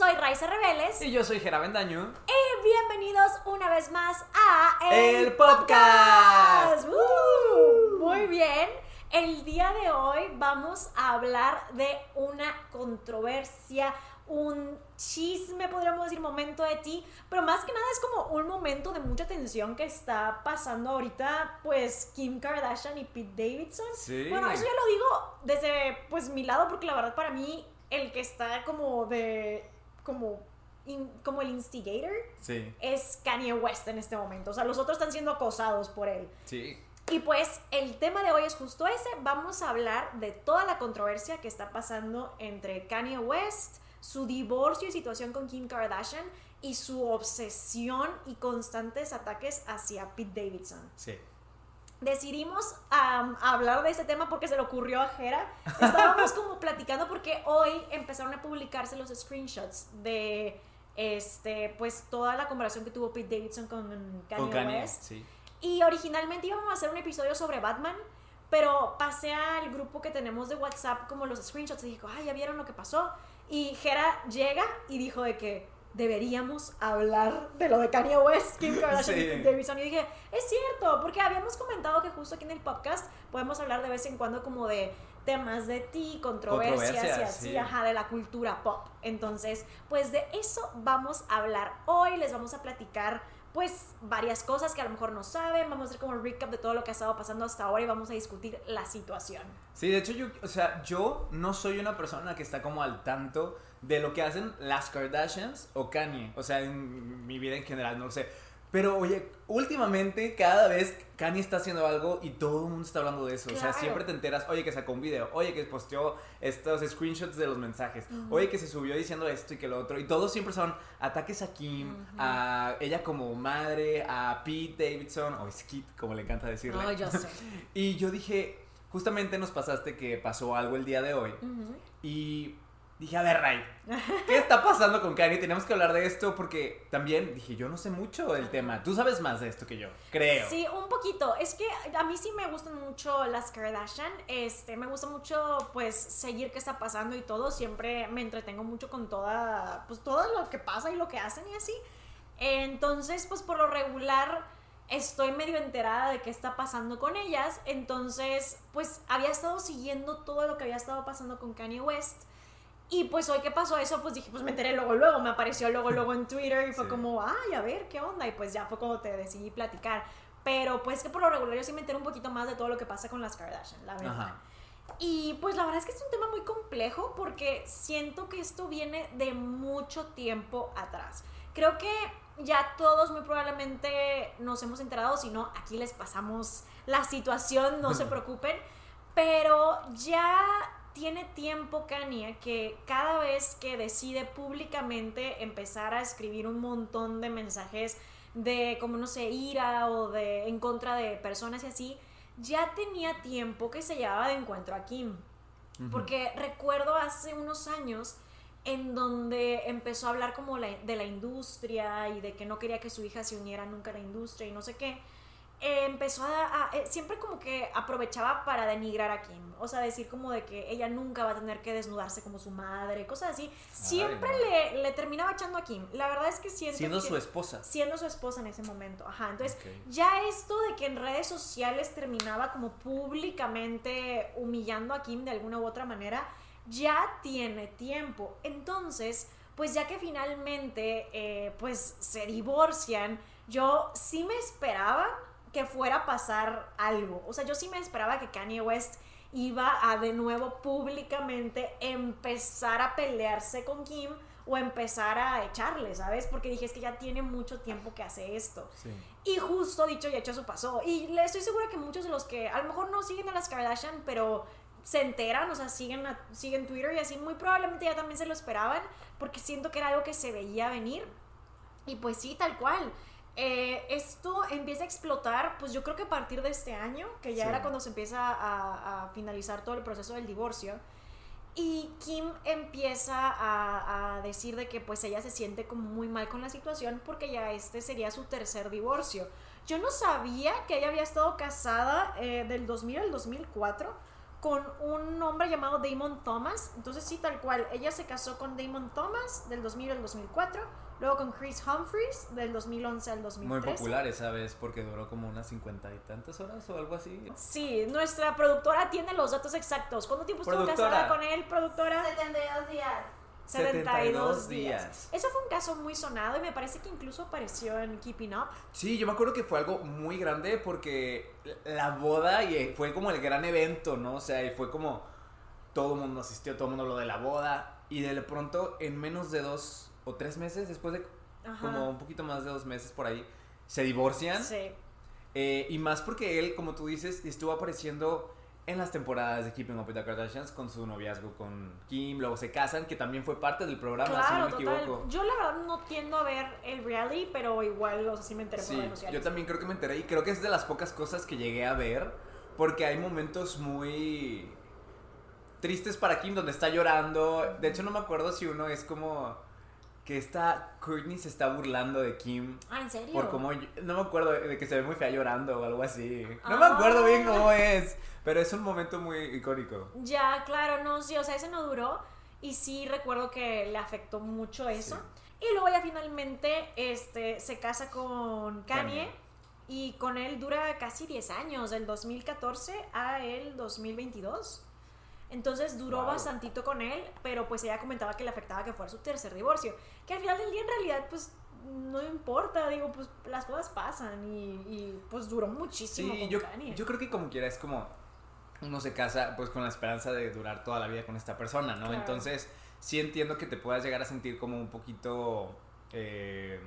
soy Raiza Rebeles. Y yo soy Jera Bendaño. Y bienvenidos una vez más a El, podcast. ¡Uh! Muy bien. El día de hoy vamos a hablar de una controversia, un chisme, podríamos decir, momento de ti, pero más que nada es como un momento de mucha tensión que está pasando ahorita, pues Kim Kardashian y Pete Davidson. Sí. Bueno, eso ya lo digo desde pues mi lado porque la verdad para mí el que está como de como in- como el instigator Sí, es Kanye West en este momento. O sea, los otros están siendo acosados por él. sí. Y pues el tema de hoy es justo ese. Vamos a hablar de toda la controversia que está pasando entre Kanye West, su divorcio y situación con Kim Kardashian y su obsesión y constantes ataques hacia Pete Davidson. Sí. Decidimos hablar de este tema porque se le ocurrió a Jera. Estábamos como platicando porque hoy empezaron a publicarse los screenshots de este pues toda la conversación que tuvo Pete Davidson con Kanye, Con Kanye, West. sí. Y originalmente íbamos a hacer un episodio sobre Batman, pero pasé al grupo que tenemos de WhatsApp como los screenshots y dijo, ay, ya vieron lo que pasó. Y Jera llega y dijo de que deberíamos hablar de lo de Kanye West, Kim Kardashian Sí. y Davidson. Y dije, es cierto, porque habíamos comentado que justo aquí en el podcast podemos hablar de vez en cuando como de temas de ti, controversias, y así, sí. ajá, de la cultura pop. Entonces, pues de eso vamos a hablar hoy, les vamos a platicar pues varias cosas que a lo mejor no saben, vamos a hacer como un recap de todo lo que ha estado pasando hasta ahora y vamos a discutir la situación. Sí, de hecho yo, o sea, yo no soy una persona que está como al tanto de lo que hacen las Kardashians o Kanye, o sea, en mi vida en general, no lo sé. Pero oye, últimamente cada vez Kanye está haciendo algo y todo el mundo está hablando de eso. O sea, siempre te enteras, oye, que sacó un video, oye, que posteó estos screenshots de los mensajes, oye, que se subió diciendo esto y que lo otro. Y todos siempre son ataques a Kim, a ella como madre, a Pete Davidson, o Skit, como le encanta decirle. No, yo sé. Y yo dije, justamente nos pasaste que pasó algo el día de hoy. Y dije, a ver, Ray, ¿qué está pasando con Kanye? Tenemos que hablar de esto porque también dije, yo no sé mucho del tema. Tú sabes más de esto que yo, creo. Sí, un poquito. Es que a mí sí me gustan mucho las Kardashian. Este, me gusta mucho, pues, seguir qué está pasando y todo. Siempre me entretengo mucho con toda, pues, todo lo que pasa y lo que hacen y así. Entonces, pues, por lo regular, estoy medio enterada de qué está pasando con ellas. Entonces, pues, había estado siguiendo todo lo que había estado pasando con Kanye West. Y pues hoy que pasó eso, pues dije, pues me enteré luego, luego, me apareció luego, luego en Twitter y fue Sí. como, ay, a ver, ¿qué onda? Y pues ya fue como te decidí platicar. Pero pues que por lo regular yo sí me entero un poquito más de todo lo que pasa con las Kardashian, la verdad. Ajá. Y pues la verdad es que es un tema muy complejo porque siento que esto viene de mucho tiempo atrás. Creo que ya todos muy probablemente nos hemos enterado, si no, aquí les pasamos la situación, no se preocupen. Pero ya tiene tiempo Kanye que cada vez que decide públicamente empezar a escribir un montón de mensajes de como no sé, ira o de en contra de personas y así, ya tenía tiempo que se llevaba de encuentro a Kim. Porque recuerdo hace unos años en donde empezó a hablar como la- de la industria y de que no quería que su hija se uniera nunca a la industria y no sé qué. Eh, empezó a, a- eh, siempre como que aprovechaba para denigrar a Kim. O sea, decir como de que ella nunca va a tener que desnudarse como su madre, cosas así. Siempre no. le, le terminaba echando a Kim. La verdad es que siento Siendo que- su esposa. siendo su esposa en ese momento. Ajá, entonces ya esto de que en redes sociales terminaba como públicamente humillando a Kim de alguna u otra manera, ya tiene tiempo. Entonces, pues ya que finalmente eh, pues se divorcian, yo sí me esperaba que fuera a pasar algo. O sea, yo sí me esperaba que Kanye West iba a de nuevo públicamente empezar a pelearse con Kim o empezar a echarle, ¿sabes? Porque dije, es que ya tiene mucho tiempo que hace esto. Sí. Y justo dicho y hecho eso pasó. Y le estoy segura que muchos de los que a lo mejor no siguen a las Kardashian, pero se enteran, o sea, siguen, a- siguen Twitter y así, muy probablemente ya también se lo esperaban, porque siento que era algo que se veía venir. Y pues sí, tal cual. Eh, esto empieza a explotar, pues yo creo que a partir de este año, que ya Sí. era cuando se empieza a, a finalizar todo el proceso del divorcio. Y Kim empieza a, a decir de que pues ella se siente como muy mal con la situación porque ya este sería su tercer divorcio. Yo no sabía que ella había estado casada eh, del 2000 al 2004 con un hombre llamado Damon Thomas. Entonces sí, tal cual. Ella se casó con Damon Thomas del 2000 al 2004. Luego con Chris Humphries del 2011 al 2013. Muy popular esa vez porque duró como unas cincuenta y tantas horas o algo así. Sí, nuestra productora tiene los datos exactos. ¿Cuánto tiempo estuvo casada con él, productora? 72 días. 72 días. días. Eso fue un caso muy sonado y me parece que incluso apareció en Keeping Up. Sí, yo me acuerdo que fue algo muy grande porque la boda y eh, fue como el gran evento, ¿no? O sea, y fue como todo el mundo asistió, todo el mundo lo de la boda y de pronto en menos de dos o tres meses, después de Ajá. como un poquito más de dos meses por ahí, se divorcian. Sí. Eh, y más porque él, como tú dices, estuvo apareciendo en las temporadas de Keeping Up with the Kardashians con su noviazgo con Kim, luego se casan, que también fue parte del programa, Claro, si no me total. equivoco. Yo la verdad no tiendo a ver el reality, pero igual, o sea, sí me enteré por Sí, redes sociales. yo también creo que me enteré y creo que es de las pocas cosas que llegué a ver porque hay momentos muy tristes para Kim donde está llorando. De hecho no me acuerdo si uno es como que está Courtney se está burlando de Kim Ah, ¿en serio? por cómo no me acuerdo de que se ve muy fea llorando o algo así. No Ah. me acuerdo bien cómo es, pero es un momento muy icónico. Ya, claro, no, sí, o sea, ese no duró. Y sí recuerdo que le afectó mucho eso. Y luego ya finalmente este, se casa con Kanye. Kanye. Y con él dura casi 10 años, del 2014 a el 2022. Entonces duró Wow. bastantito con él, pero pues ella comentaba que le afectaba que fuera su tercer divorcio. Que al final del día en realidad pues no importa, digo, pues las cosas pasan y, y, pues duró muchísimo Sí, con yo, Kanye. yo creo que como quiera es como uno se casa pues con la esperanza de durar toda la vida con esta persona, ¿no? Claro. Entonces sí entiendo que te puedas llegar a sentir como un poquito, eh,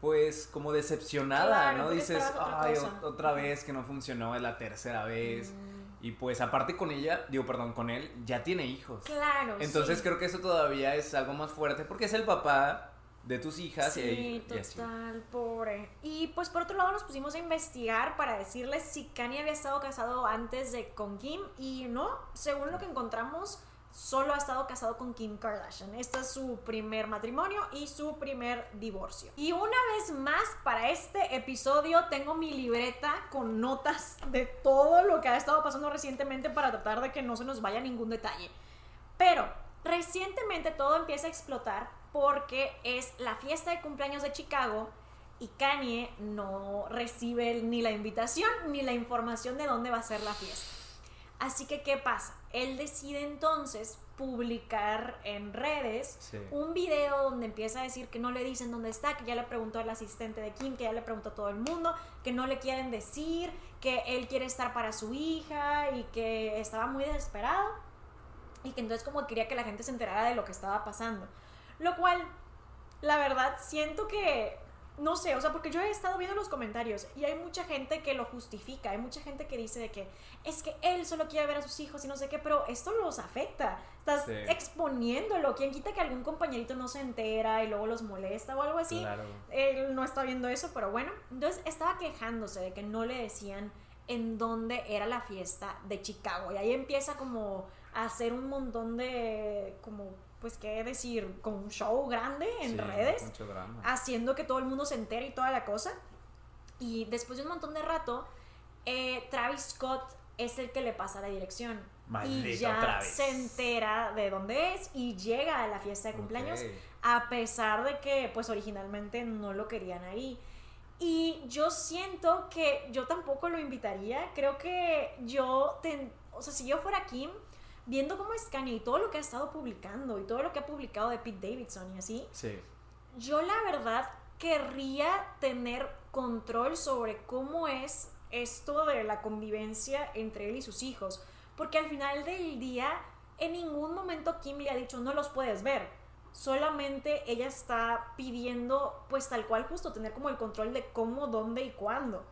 pues como decepcionada, Claro, ¿no? Dices, ay, cosa". o- otra vez que no funcionó, es la tercera vez. Mm, Y pues aparte con ella, digo, perdón, con él, ya tiene hijos. Claro. Entonces sí. creo que eso todavía es algo más fuerte porque es el papá de tus hijas Sí, y, y así. total, pobre. Y pues por otro lado nos pusimos a investigar para decirles si Kanye había estado casado antes de con Kim y no, según lo que encontramos, solo ha estado casado con Kim Kardashian. Este es su primer matrimonio y su primer divorcio. Y una vez más, para este episodio tengo mi libreta con notas de todo lo que ha estado pasando recientemente para tratar de que no se nos vaya ningún detalle. Pero recientemente todo empieza a explotar porque es la fiesta de cumpleaños de Chicago y Kanye no recibe ni la invitación ni la información de dónde va a ser la fiesta. Así que, ¿qué pasa? Él decide entonces publicar en redes Sí. un video donde empieza a decir que no le dicen dónde está, que ya le preguntó al asistente de Kim, que ya le preguntó a todo el mundo, que no le quieren decir, que él quiere estar para su hija y que estaba muy desesperado y que entonces como quería que la gente se enterara de lo que estaba pasando. Lo cual, la verdad, siento que, no sé, o sea, porque yo he estado viendo los comentarios y hay mucha gente que lo justifica, hay mucha gente que dice de que es que él solo quiere ver a sus hijos y no sé qué, pero esto los afecta. Estás Sí. exponiéndolo. ¿Quién quita que algún compañerito no se entera y luego los molesta o algo así? Claro. Él no está viendo eso, pero bueno. Entonces estaba quejándose de que no le decían en dónde era la fiesta de Chicago. Y ahí empieza como a hacer un montón de, como, pues, ¿qué decir? Como un show grande en Sí, redes, Mucho drama. haciendo que todo el mundo se entere y toda la cosa. Y después de un montón de rato, eh, Travis Scott es el que le pasa la dirección. y ya Travis. se entera de dónde es y llega a la fiesta de cumpleaños a pesar de que pues originalmente no lo querían ahí. Y yo siento que yo tampoco lo invitaría. Creo que yo, ten- o sea, si yo fuera Kim, viendo cómo es Kanye y todo lo que ha estado publicando y todo lo que ha publicado de Pete Davidson y así, Sí. yo la verdad querría tener control sobre cómo es esto de la convivencia entre él y sus hijos. Porque al final del día, en ningún momento Kim le ha dicho no los puedes ver. Solamente ella está pidiendo, pues tal cual, justo tener como el control de cómo, dónde y cuándo.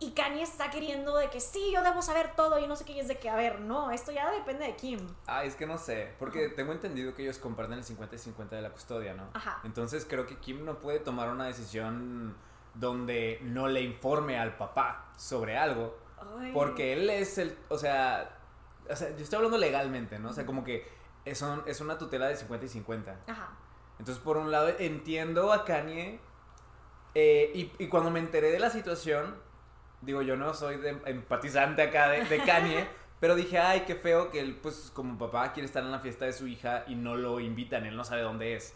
Y Kanye está queriendo de que sí, yo debo saber todo y no sé qué, y es de que, a ver, no, esto ya depende de Kim. Ah, es que no sé, porque tengo entendido que ellos comparten el 50 y 50 de la custodia, ¿no? Ajá. Entonces creo que Kim no puede tomar una decisión donde no le informe al papá sobre algo, Ay. porque él es el, o sea, o sea, yo estoy hablando legalmente, ¿no? O sea, como que es, un- es una tutela de 50 y 50. Ajá. Entonces, por un lado, entiendo a Kanye. eh, y, y cuando me enteré de la situación, digo, yo no soy de empatizante acá de, de Kanye, Pero dije, ay, qué feo que él, pues como papá quiere estar en la fiesta de su hija y no lo invitan, él no sabe dónde es.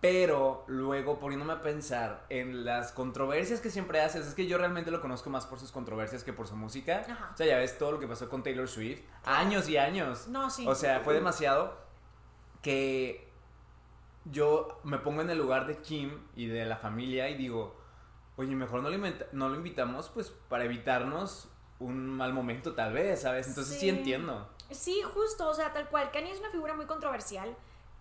Pero luego poniéndome a pensar en las controversias que siempre haces, es que yo realmente lo conozco más por sus controversias que por su música. Ajá. O sea, ya ves todo lo que pasó con Taylor Swift. Años y años. No, sí. O sea, fue demasiado que yo me pongo en el lugar de Kim y de la familia y digo, oye, mejor no lo, no lo invitamos pues para evitarnos un mal momento tal vez, ¿sabes? Entonces sí, Sí. entiendo. Sí, justo, o sea, tal cual. Kanye es una figura muy controversial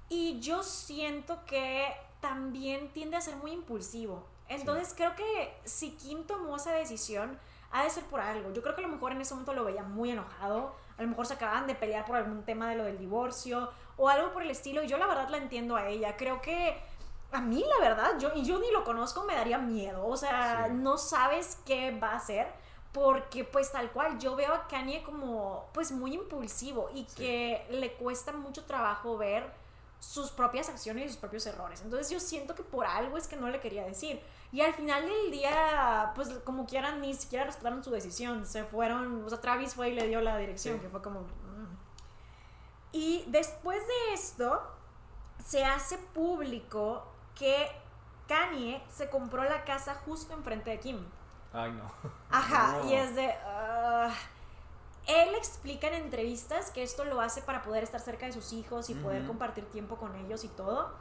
y yo siento que también tiende a ser muy impulsivo. Entonces creo que si Kim tomó esa decisión, ha de ser por algo. Yo creo que a lo mejor en ese momento lo veía muy enojado, a lo mejor se acababan de pelear por algún tema de lo del divorcio o algo por el estilo y yo la verdad la entiendo a ella. Creo que a mí la verdad, yo, y yo ni lo conozco, me daría miedo. O sea, Sí. no sabes qué va a hacer porque pues tal cual yo veo a Kanye como pues muy impulsivo y Sí. que le cuesta mucho trabajo ver sus propias acciones y sus propios errores. Entonces yo siento que por algo es que no le quería decir. Y al final del día, pues como quieran, ni siquiera respetaron su decisión. Se fueron, o sea, Travis fue y le dio la dirección, Sí. que fue como... mm. Y después de esto, se hace público que Kanye se compró la casa justo enfrente de Kim. Ay, no. Ajá, No. y es de... ah. él explica en entrevistas que esto lo hace para poder estar cerca de sus hijos y poder compartir tiempo con ellos y todo.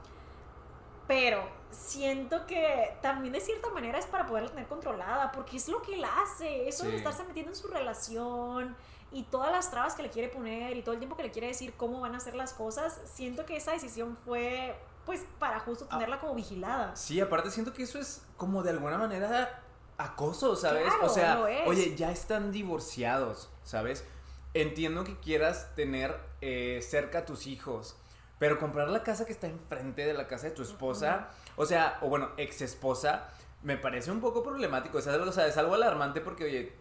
Pero siento que también de cierta manera es para poderla tener controlada, porque es lo que él hace, eso de estarse metiendo en su relación y todas las trabas que le quiere poner y todo el tiempo que le quiere decir cómo van a hacer las cosas, siento que esa decisión fue pues para justo Ah. tenerla como vigilada. Sí, aparte siento que eso es como de alguna manera acoso, ¿sabes? Claro, o sea, oye, ya están divorciados, ¿sabes? Entiendo que quieras tener eh, cerca a tus hijos, pero comprar la casa que está enfrente de la casa de tu esposa, o sea, o bueno, ex esposa, me parece un poco problemático. O sea, es algo- o sea, es algo alarmante porque, oye,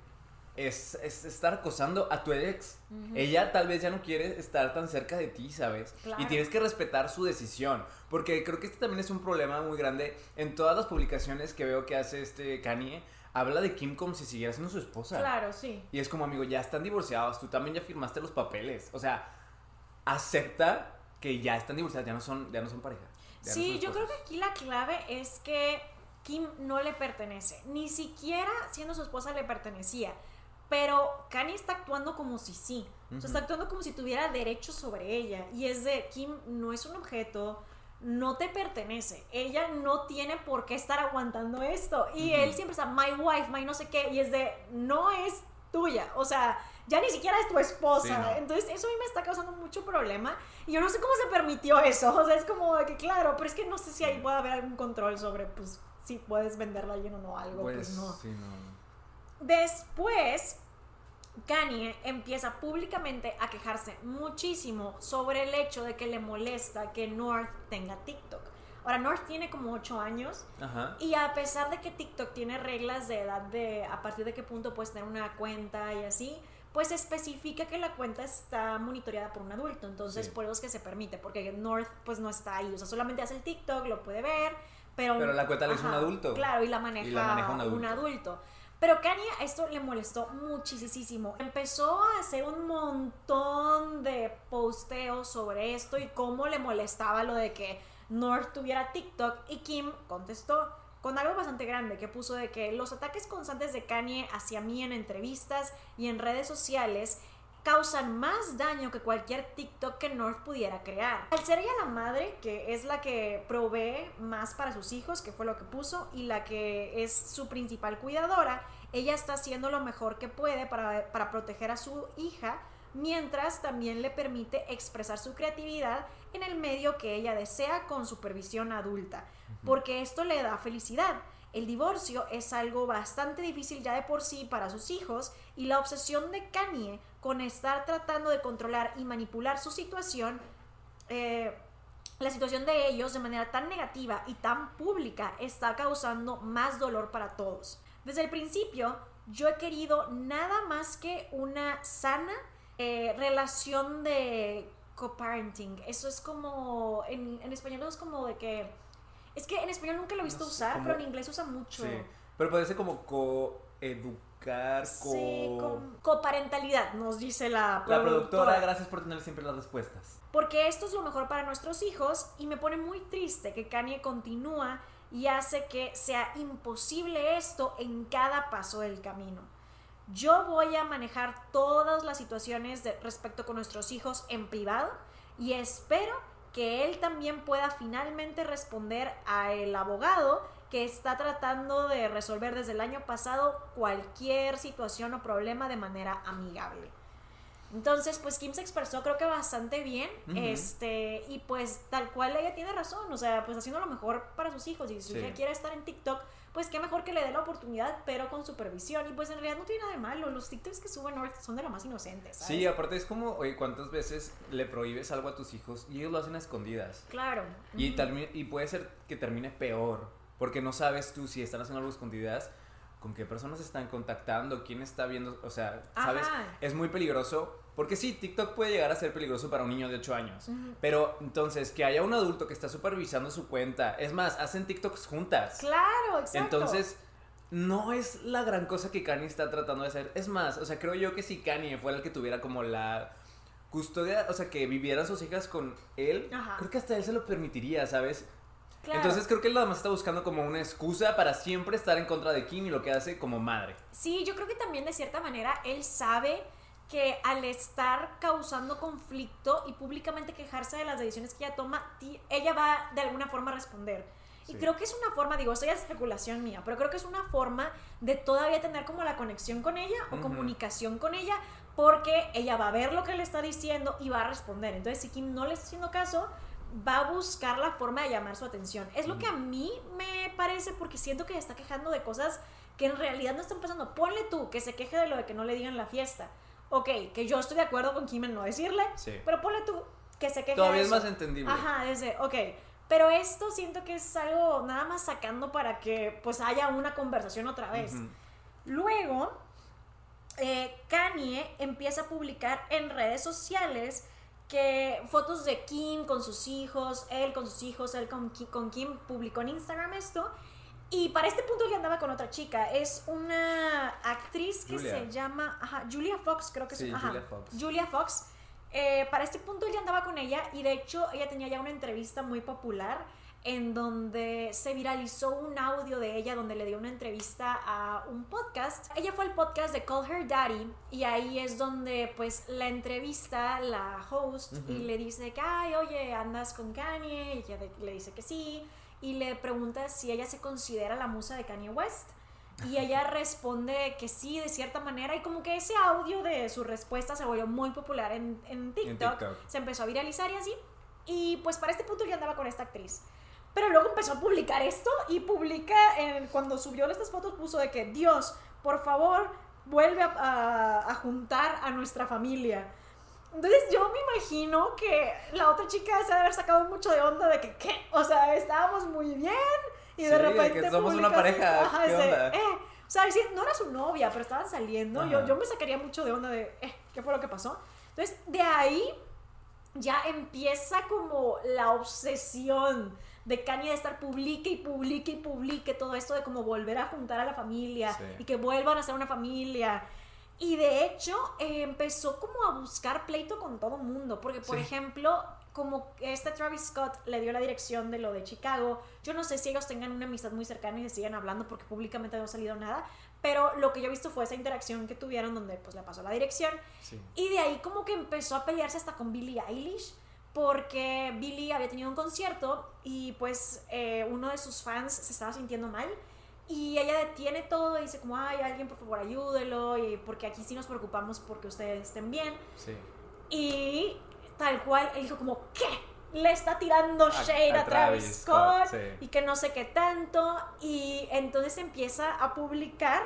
es, es estar acosando a tu ex. Ella tal vez ya no quiere estar tan cerca de ti, ¿sabes? Claro. Y tienes que respetar su decisión. Porque creo que este también es un problema muy grande. En todas las publicaciones que veo que hace este Kanye, habla de Kim como si siguiera siendo su esposa. Claro, sí. Y es como, amigo, ya están divorciados, tú también ya firmaste los papeles. O sea, acepta que ya están divorciados, ya no son, ya no son pareja. no Sí, son yo creo que aquí la clave es que Kim no le pertenece. Ni siquiera siendo su esposa le pertenecía. Pero Kanye está actuando como si sí. O sea, está actuando como si tuviera derechos sobre ella. Y es de, Kim no es un objeto, no te pertenece. Ella no tiene por qué estar aguantando esto. Y él siempre está, my wife, my no sé qué. Y es de, no es tuya. O sea, ya ni siquiera es tu esposa. Sí, no. Entonces, eso a mí me está causando mucho problema. Y yo no sé cómo se permitió eso. O sea, es como de que, claro, pero es que no sé si ahí puede haber algún control sobre, pues, si puedes venderla a alguien o no, algo. Pues, Pues, no. sí, no. Después, Kanye empieza públicamente a quejarse muchísimo sobre el hecho de que le molesta que North tenga TikTok. Ahora, North tiene como 8 años Ajá. y a pesar de que TikTok tiene reglas de edad de a partir de qué punto puedes tener una cuenta y así, pues especifica que la cuenta está monitoreada por un adulto. Entonces, Sí. por eso es que se permite, porque North pues no está ahí. O sea, solamente hace el TikTok, lo puede ver, pero... Pero la cuenta la hizo un adulto. Claro, y la maneja, Y la maneja un adulto. un adulto. Pero Kanye esto le molestó muchísimo. Empezó a hacer un montón de posteos sobre esto y cómo le molestaba lo de que North tuviera TikTok y Kim contestó con algo bastante grande que puso de que los ataques constantes de Kanye hacia mí en entrevistas y en redes sociales causan más daño que cualquier TikTok que North pudiera crear. Al ser ella la madre, que es la que provee más para sus hijos, que fue lo que puso, y la que es su principal cuidadora, ella está haciendo lo mejor que puede para, para proteger a su hija, mientras también le permite expresar su creatividad en el medio que ella desea con supervisión adulta, porque esto le da felicidad. El divorcio es algo bastante difícil ya de por sí para sus hijos y la obsesión de Kanye con estar tratando de controlar y manipular su situación, eh, la situación de ellos de manera tan negativa y tan pública está causando más dolor para todos. Desde el principio yo he querido nada más que una sana eh, relación de co-parenting. Eso es como, en, en español es como de que... Es que en español nunca lo he visto No usar, como- pero en inglés usa mucho. Sí. Pero puede ser como comunicar con... Sí, con coparentalidad, nos dice la La productora, gracias por tener siempre las respuestas. Porque esto es lo mejor para nuestros hijos y me pone muy triste que Kanye continúa y hace que sea imposible esto en cada paso del camino. Yo voy a manejar todas las situaciones respecto con nuestros hijos en privado y espero que él también pueda finalmente responder a el abogado que está tratando de resolver desde el año pasado cualquier situación o problema de manera amigable. Entonces, pues Kim se expresó creo que bastante bien, este, y pues tal cual ella tiene razón, o sea, pues haciendo lo mejor para sus hijos, y si su hija quiere estar en TikTok, pues qué mejor que le dé la oportunidad, pero con supervisión, y pues en realidad no tiene nada de malo, los TikToks que suben son de lo más inocentes, ¿sabes? Sí, aparte es como, oye, ¿cuántas veces le prohíbes algo a tus hijos y ellos lo hacen a escondidas? Claro. Y, y puede ser que termine peor, porque no sabes tú si están haciendo algo a escondidas, con qué personas están contactando, quién está viendo, o sea, ¿sabes? Es muy peligroso porque sí, TikTok puede llegar a ser peligroso para un niño de 8 años. Pero entonces, que haya un adulto que está supervisando su cuenta. Es más, hacen TikToks juntas. Claro, exacto. Entonces, no es la gran cosa que Kanye está tratando de hacer. Es más, o sea, creo yo que si Kanye fuera el que tuviera como la custodia, o sea, que vivieran sus hijas con él, creo que hasta él se lo permitiría, ¿sabes? Entonces creo que él nada más está buscando como una excusa para siempre estar en contra de Kim y lo que hace como madre. Sí, yo creo que también de cierta manera él sabe que al estar causando conflicto y públicamente quejarse de las decisiones que ella toma, ella va de alguna forma a responder. Y creo que es una forma, digo, esto ya es especulación mía, pero creo que es una forma de todavía tener como la conexión con ella o comunicación con ella, porque ella va a ver lo que le está diciendo y va a responder. Entonces, si Kim no le está haciendo caso, va a buscar la forma de llamar su atención. Es lo que a mí me parece porque siento que está quejando de cosas que en realidad no están pasando. Ponle tú que se queje de lo de que no le digan la fiesta ok, que yo estoy de acuerdo con Kim en no decirle, pero ponle tú que se queje Todavía es más entendible. Ajá, desde, ok. Pero esto siento que es algo nada más sacando para que pues haya una conversación otra vez. Luego, eh, Kanye empieza a publicar en redes sociales que fotos de Kim con sus hijos, él con sus hijos, él con, con Kim publicó en Instagram esto y para este punto ya andaba con otra chica. Es una actriz que se llama Julia Fox, creo que sí, es. Julia Fox. Julia Fox. Eh, para este punto ya andaba con ella y de hecho ella tenía ya una entrevista muy popular en donde se viralizó un audio de ella donde le dio una entrevista a un podcast. Ella fue al podcast de Call Her Daddy y ahí es donde pues la entrevista la host y le dice que, ay, oye, andas con Kanye y ella le dice que sí y le pregunta si ella se considera la musa de Kanye West. Y ella responde que sí, de cierta manera. Y como que ese audio de su respuesta se volvió muy popular en, en, TikTok, Se empezó a viralizar y así. Y pues para este punto ya andaba con esta actriz. Pero luego empezó a publicar esto y publica, cuando subió estas fotos puso de que Dios, por favor, vuelve a, a juntar a nuestra familia. Entonces yo me imagino que la otra chica se debe haber sacado mucho de onda de que, ¿qué? O sea, estábamos muy bien y de repente... que somos una pareja, ¿qué onda? Eh, o sea, no era su novia, pero estaban saliendo. Yo, yo me sacaría mucho de onda de, eh, ¿qué fue lo que pasó? Entonces, de ahí ya empieza como la obsesión de Kanye de estar publique y publique y publique todo esto de como volver a juntar a la familia y que vuelvan a ser una familia y de hecho eh, empezó como a buscar pleito con todo el mundo, porque por ejemplo, como este Travis Scott le dio la dirección de lo de Chicago, yo no sé si ellos tengan una amistad muy cercana y se siguen hablando porque públicamente no ha salido nada, pero lo que yo he visto fue esa interacción que tuvieron donde pues le pasó la dirección. Y de ahí como que empezó a pelearse hasta con Billie Eilish porque Billie había tenido un concierto y pues eh, uno de sus fans se estaba sintiendo mal y ella detiene todo y dice como, ay, alguien por favor ayúdelo, y porque aquí sí nos preocupamos porque ustedes estén bien. Sí. Y tal cual, él dijo como, ¿qué? Le está tirando shade a, Travis, Scott, y que no sé qué tanto. Y entonces empieza a publicar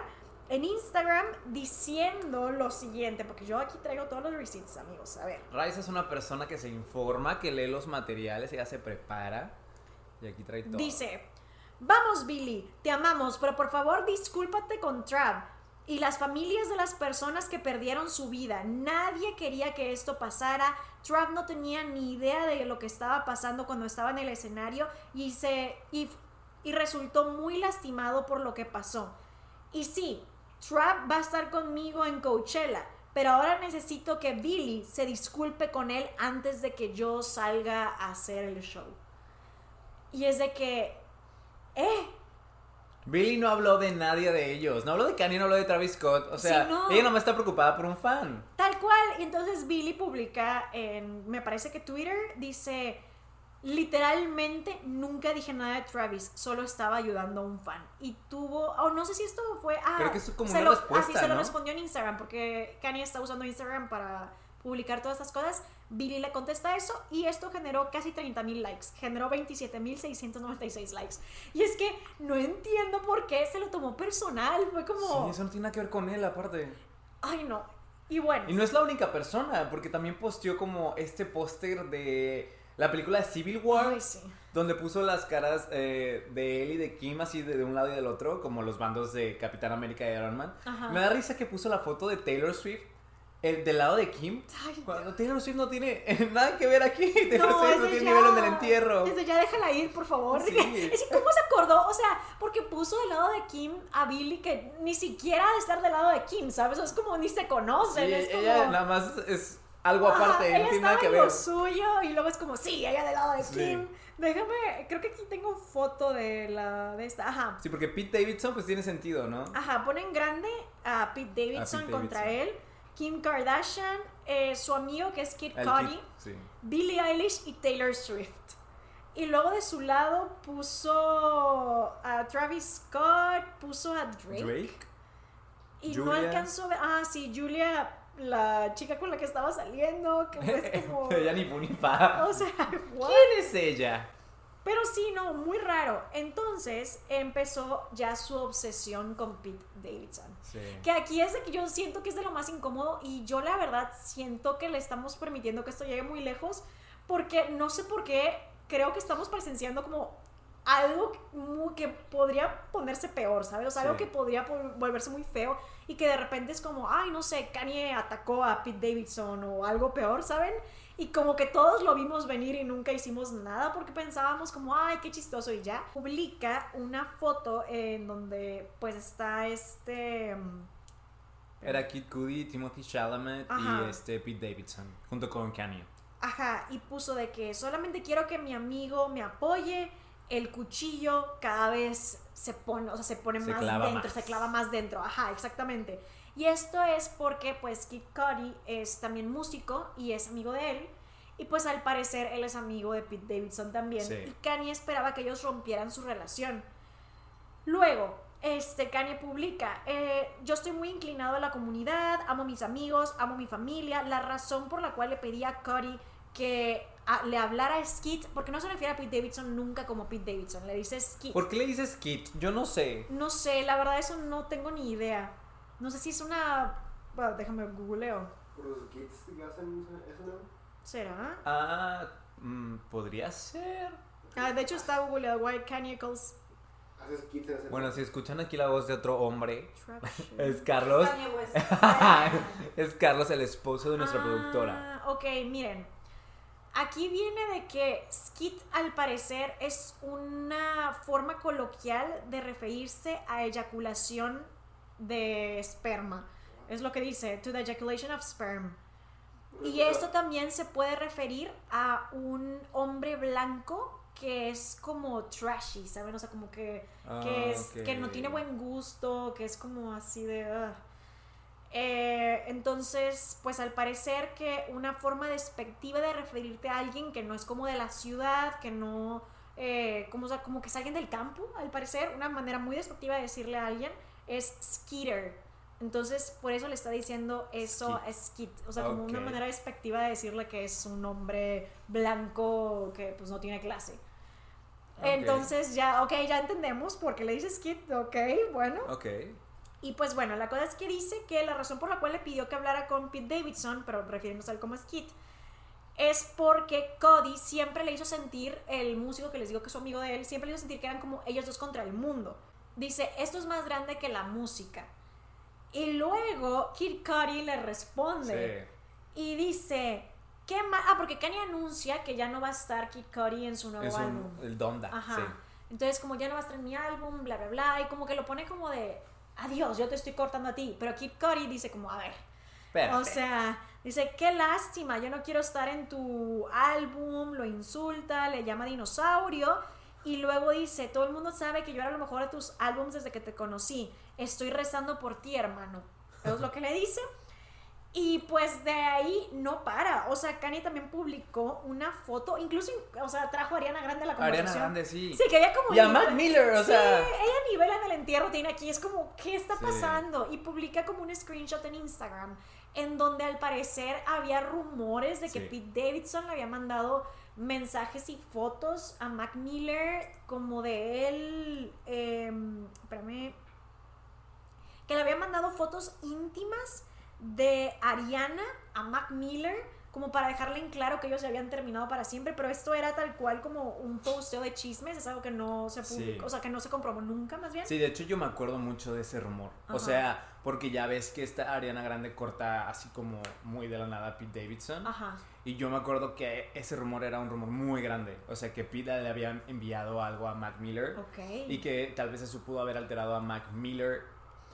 en Instagram diciendo lo siguiente, porque yo aquí traigo todos los receipts, amigos. A ver. Rice es una persona que se informa, que lee los materiales, ella se prepara. Y aquí trae todo. Dice, Vamos, Billy, te amamos, pero por favor discúlpate con Trav y las familias de las personas que perdieron su vida. Nadie quería que esto pasara. Trav no tenía ni idea de lo que estaba pasando cuando estaba en el escenario y, se, y, y resultó muy lastimado por lo que pasó. Y sí, Trap va a estar conmigo en Coachella, pero ahora necesito que Billy se disculpe con él antes de que yo salga a hacer el show. Y es de que, eh, Billy no habló de nadie de ellos. No habló de Kanye, no habló de Travis Scott. O sea, Sí, no. ella nomás está preocupada por un fan. Tal cual. Y entonces Billy publica en, me parece que Twitter, dice, literalmente nunca dije nada de Travis, solo estaba ayudando a un fan. Y tuvo, o no sé si esto fue... Ah, Creo que es como una lo, respuesta, así se lo respondió en Instagram, porque Kanye está usando Instagram para publicar todas estas cosas. Billy le contesta eso y esto generó casi 30 mil likes. Generó 27 mil 696 likes. Y es que no entiendo por qué se lo tomó personal. Fue como... Sí, eso no tiene nada que ver con él, aparte. Ay, no. Y bueno. Y no es la única persona, porque también posteó como este póster de la película Civil War, Ay, sí. donde puso las caras eh, de él y de Kim así de, de un lado y del otro, como los bandos de Capitán América y Iron Man. Ajá. Me da risa que puso la foto de Taylor Swift el, del lado de Kim. Ay, Cuando Taylor Swift no tiene nada que ver aquí. Taylor No, Swift no tiene ya. nivel en el entierro. Ese ya déjala ir, por favor. Sí. Es que, ¿cómo se acordó? O sea, porque puso del lado de Kim a Billy que ni siquiera ha de estar del lado de Kim, ¿sabes? Es como ni se Sí, conocen. es como... ella nada más es algo Ajá, aparte, ella no tiene nada que ver. lo suyo y luego es como, sí, ella del lado de Sí. Kim. Déjame, creo que aquí tengo foto de la de esta. Ajá. Sí, porque Pete Davidson pues tiene sentido, ¿no? Ajá, ponen grande a Pete Davidson A Pete contra Davidson. él, Kim Kardashian, eh, su amigo que es Kid Cudi. Sí. Billie Eilish y Taylor Swift. Y luego de su lado puso a Travis Scott, puso a Drake. Drake. Y no alcanzó a ver. Ah, sí, Julia, la chica con la que estaba saliendo, que fue como. Ella ni fu ni fa. o sea, what? ¿Quién es ella? Pero sí, no, muy raro. Entonces empezó ya su obsesión con Pete Davidson. Sí. Que aquí es de que yo siento que es de lo más incómodo y yo la verdad siento que le estamos permitiendo que esto llegue muy lejos porque no sé por qué creo que estamos presenciando como algo que podría ponerse peor, ¿sabes? O sea, algo que podría po- volverse muy feo y que de repente es como, ay, no sé, Kanye atacó a Pete Davidson o algo peor, ¿saben? Y como que todos lo vimos venir y nunca hicimos nada porque pensábamos como, ay, qué chistoso y ya. Publica una foto en donde pues está este... mm, Era Kid Cudi, Timothy Chalamet Ajá. y este Pete Davidson, junto con Kanye. Ajá, y puso de que solamente quiero que mi amigo me apoye. El cuchillo cada vez se pone, o sea, se pone Se más dentro, más. se clava más dentro. Ajá, exactamente. Y esto es porque, pues, Kid Cudi es también músico y es amigo de él. Y pues al parecer él es amigo de Pete Davidson también. Sí. Y Kanye esperaba que ellos rompieran su relación. Luego, este Kanye publica, eh, yo estoy muy inclinado a la comunidad, amo a mis amigos, amo a mi familia. La razón por la cual le pedí a Cody que a- le hablara a Skit, porque no se refiere a Pete Davidson nunca como Pete Davidson, le dice Skit. ¿Por qué le dices Kid? Yo no sé. No sé, la verdad eso no tengo ni idea. No sé si es una... Bueno, déjame googleo. Los kids que hacen eso, ¿no? ¿Será? Ah, mm, podría ser. Ah, de hecho está googleado kids hacen Bueno, si escuchan aquí la voz de otro hombre, es Carlos. West. es Carlos, el esposo de nuestra Ah, productora. Ok, miren. Aquí viene de que skit al parecer es una forma coloquial de referirse a eyaculación de esperma. Es lo que dice, to the ejaculation of sperm. Y esto también se puede referir a un hombre blanco que es como trashy, ¿saben? O sea, como que, que, no tiene buen gusto, que es como así de... Eh, entonces, pues al parecer que una forma despectiva de referirte a alguien que no es como de la ciudad, que no... eh, como, como que es alguien del campo, al parecer, una manera muy despectiva de decirle a alguien es skeeter. Entonces, por eso le está diciendo eso a Skit. O sea, como una manera despectiva de decirle que es un hombre blanco que pues no tiene clase. Entonces ya, ok, ya entendemos por qué le dice Skit, ok, bueno. Ok. Y pues bueno, la cosa es que dice que la razón por la cual le pidió que hablara con Pete Davidson, pero refiriéndose a él como Skit, es porque Cody siempre le hizo sentir, el músico que les digo que es su amigo de él, siempre le hizo sentir que eran como ellos dos contra el mundo. Dice, esto es más grande que la música. Y luego Kid Cudi le responde Sí. y dice, ¿qué más? Ah, porque Kanye anuncia que ya no va a estar Kid Cudi en su nuevo Es álbum. el Donda. Ajá. Sí. Entonces, como ya no va a estar en mi álbum, bla, bla, bla, y como que lo pone como de, adiós, yo te estoy cortando a ti. Pero Kid Cudi dice como, a ver, Espérate. o sea, dice, qué lástima, yo no quiero estar en tu álbum, lo insulta, le llama dinosaurio. Y luego dice, todo el mundo sabe que yo era lo mejor de tus álbums desde que te conocí. Estoy rezando por ti, hermano. Eso es lo que le dice. Y pues de ahí no para. O sea, Kanye también publicó una foto, incluso, o sea, trajo a Ariana Grande a la Ariana conversación. Grande, sí. Sí, que ella como... Y a Mac Miller, o Sí, sea. ella nivela en el entierro, tiene aquí, es como, ¿qué está Sí. pasando? Y publica como un screenshot en Instagram, en donde al parecer había rumores de que Sí. Pete Davidson le había mandado mensajes y fotos a Mac Miller, como de él, em, espérame, que le había mandado fotos íntimas de Ariana a Mac Miller como para dejarle en claro que ellos se habían terminado para siempre, pero esto era tal cual como un posteo de chismes, es algo que no se publicó, Sí. o sea, que no se comprobó nunca más bien. Sí, de hecho yo me acuerdo mucho de ese rumor. O sea, porque ya ves que esta Ariana Grande corta así como muy de la nada a Pete Davidson. Ajá. Y yo me acuerdo que ese rumor era un rumor muy grande. O sea, que Pete le había enviado algo a Mac Miller. Ok. Y que tal vez eso pudo haber alterado a Mac Miller.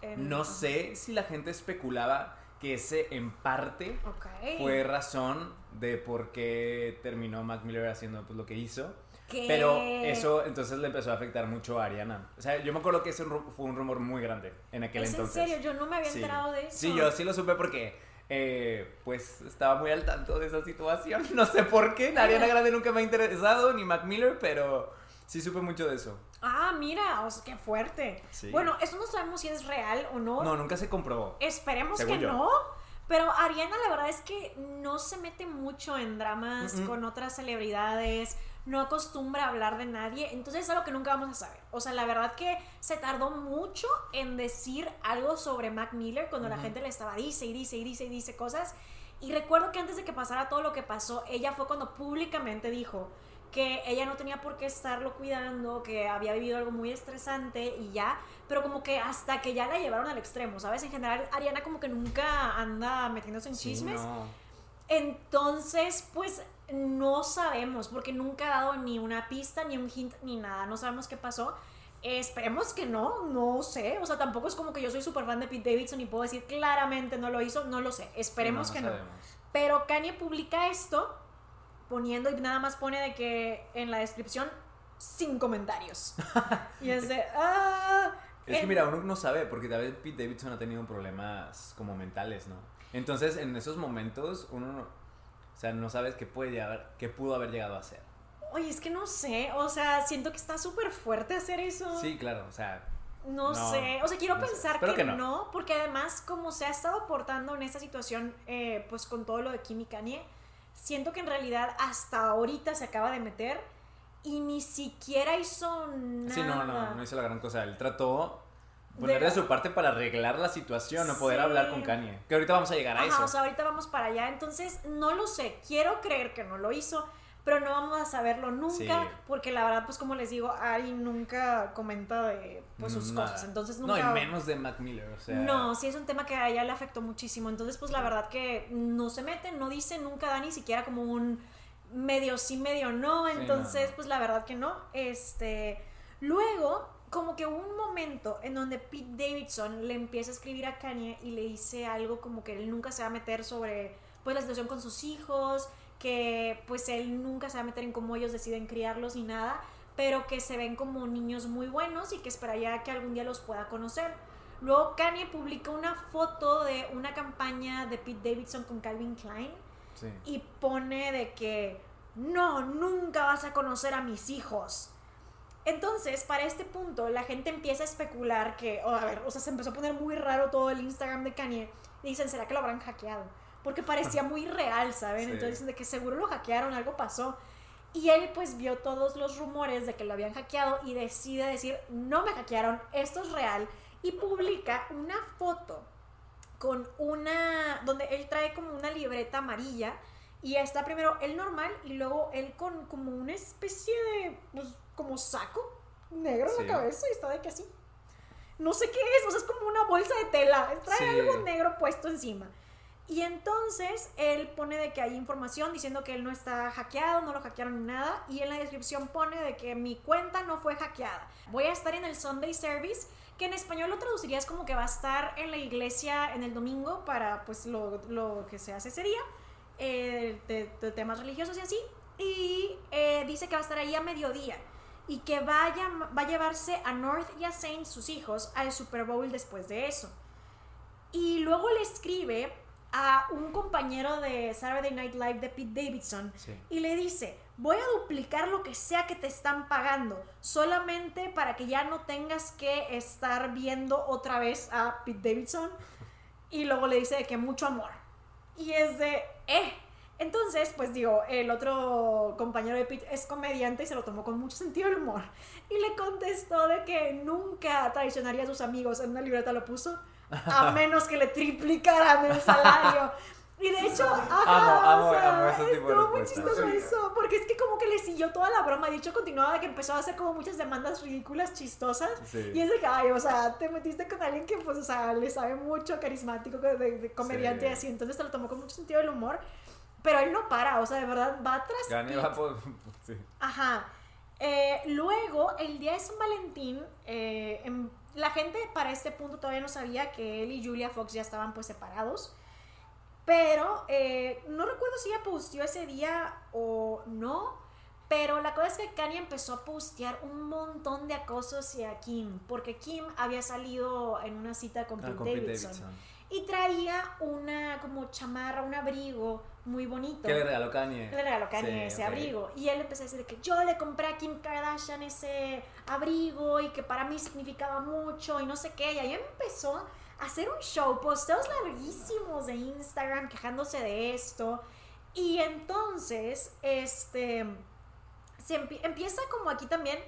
En- No sé si la gente especulaba que ese en parte Ok. fue razón de por qué terminó Mac Miller haciendo pues, lo que hizo. ¿Qué? Pero eso entonces le empezó a afectar mucho a Ariana. O sea, yo me acuerdo que ese fue un rumor muy grande en aquel ¿Es entonces. en serio? Yo no me había Sí. enterado de eso. Sí, yo sí lo supe porque eh, pues estaba muy al tanto de esa situación. No sé por qué. Ariana Grande nunca me ha interesado, ni Mac Miller, pero sí supe mucho de eso. Ah, mira, o sea, qué fuerte. Sí. Bueno, eso no sabemos si es real o no. No, nunca se comprobó. Esperemos Según que yo. no. Pero Ariana, la verdad es que no se mete mucho en dramas con otras celebridades, no acostumbra a hablar de nadie, entonces es algo que nunca vamos a saber. O sea, la verdad que se tardó mucho en decir algo sobre Mac Miller cuando la gente le estaba dice y dice y dice y dice cosas. Y recuerdo que antes de que pasara todo lo que pasó, ella fue cuando públicamente dijo que ella no tenía por qué estarlo cuidando, que había vivido algo muy estresante y ya, pero como que hasta que ya la llevaron al extremo, ¿sabes? En general, Ariana como que nunca anda metiéndose en Sí, chismes. no. Entonces, pues no sabemos, porque nunca ha dado ni una pista, ni un hint, ni nada. No sabemos qué pasó. Eh, esperemos que no, no sé. O sea, tampoco es como que yo soy súper fan de Pete Davidson y puedo decir claramente no lo hizo, no lo sé. Esperemos que no. Pero Kanye publica esto poniendo y nada más pone de que en la descripción sin comentarios. y es de, ah, Es que mira, uno no sabe, porque tal vez Pete Davidson ha tenido problemas como mentales, ¿no? Entonces, en esos momentos, uno no, o sea, no sabes qué puede llegar, qué pudo haber llegado a hacer. Oye, es que no sé, o sea, siento que está súper fuerte hacer eso. Sí, claro, o sea, No, No, sé, o sea, quiero no pensar que, que no. no. porque además como se ha estado portando en esta situación, eh, pues con todo lo de Kim y Kanye, siento que en realidad hasta ahorita se acaba de meter y ni siquiera hizo nada. sí, no, no, no hizo la gran cosa. Él trató poner De- de su parte para arreglar la situación, no poder hablar con Kanye. Que ahorita vamos a llegar a Ajá, eso. o sea, ahorita vamos para allá, entonces no lo sé, quiero creer que no lo hizo, pero no vamos a saberlo nunca, Sí. porque la verdad, pues como les digo, Ari nunca comenta de pues, sus Nada. cosas, entonces No, nunca... y menos de Mac Miller, o sea. No, sí es un tema que a ella le afectó muchísimo. Entonces, pues la verdad que no se mete, no dice, nunca da ni siquiera como un medio sí, medio no. Entonces, no, no. pues la verdad que no. Este. Luego, como que hubo un momento en donde Pete Davidson le empieza a escribir a Kanye y le dice algo como que él nunca se va a meter sobre pues la situación con sus hijos, que pues él nunca se va a meter en cómo ellos deciden criarlos ni nada, pero que se ven como niños muy buenos y que esperaría que algún día los pueda conocer. Luego Kanye publicó una foto de una campaña de Pete Davidson con Calvin Klein Sí. y pone de que no, nunca vas a conocer a mis hijos. Entonces, para este punto, la gente empieza a especular que, oh, a ver, o sea, se empezó a poner muy raro todo el Instagram de Kanye. Y dicen, ¿será que lo habrán hackeado? Porque parecía muy real, ¿saben? Sí. Entonces de que seguro lo hackearon, algo pasó. Y él pues vio todos los rumores de que lo habían hackeado y decide decir, no me hackearon, esto es real. Y publica una foto con una, donde él trae como una libreta amarilla y está primero él normal y luego él con como una especie de, pues, como saco negro en Sí. la cabeza y está de que así. No sé qué es, o sea, es como una bolsa de tela, trae Sí. algo negro puesto encima. Y entonces él pone de que hay información diciendo que él no está hackeado, no lo hackearon ni nada. Y en la descripción pone de que mi cuenta no fue hackeada. Voy a estar en el Sunday Service, que en español lo traducirías como que va a estar en la iglesia en el domingo para pues lo, lo que se hace ese día, eh, de, temas religiosos y así. Y eh, dice que va a estar ahí a mediodía y que va a, llam- va a llevarse a North y a Saint, sus hijos, al Super Bowl después de eso. Y luego le escribe a un compañero de Saturday Night Live de Pete Davidson Sí. y le dice, voy a duplicar lo que sea que te están pagando, solamente para que ya no tengas que estar viendo otra vez a Pete Davidson. Y luego le dice de que mucho amor. Y es de, eh. Entonces, pues digo, el otro compañero de Pete es comediante y se lo tomó con mucho sentido del humor. Y le contestó de que nunca traicionaría a sus amigos. En una libreta lo puso. A menos que le triplicaran el salario. Y de hecho, ajá, Amo, amo, o sea, amo ese tipo de estuvo muy chistoso eso. Porque es que como que le siguió toda la broma. De hecho, continuaba que empezó a hacer como muchas demandas ridículas, chistosas. Sí. Y es de que, ay, o sea, te metiste con alguien que, pues, o sea, le sabe mucho, carismático, de, de comediante Sí. y así. Entonces te lo tomó con mucho sentido del humor. Pero él no para, o sea, de verdad va tras Pete. va por. Sí. Ajá. Eh, luego, el día de San Valentín, eh, em- la gente para este punto todavía no sabía que él y Julia Fox ya estaban pues separados. Pero eh, no recuerdo si ella posteó ese día o no. Pero la cosa es que Kanye empezó a postear un montón de acoso hacia Kim. Porque Kim había salido en una cita con Ah, Pete con Pete Davidson. Davidson. Y traía una como chamarra, un abrigo muy bonito. ¿Qué le regaló Kanye? Le regaló Kanye Sí, ese abrigo. Y él empezó a decir de que yo le compré a Kim Kardashian ese abrigo y que para mí significaba mucho y no sé qué. Y ahí empezó a hacer un show, posteos larguísimos de Instagram quejándose de esto. Y entonces, este, se empie- empieza como aquí también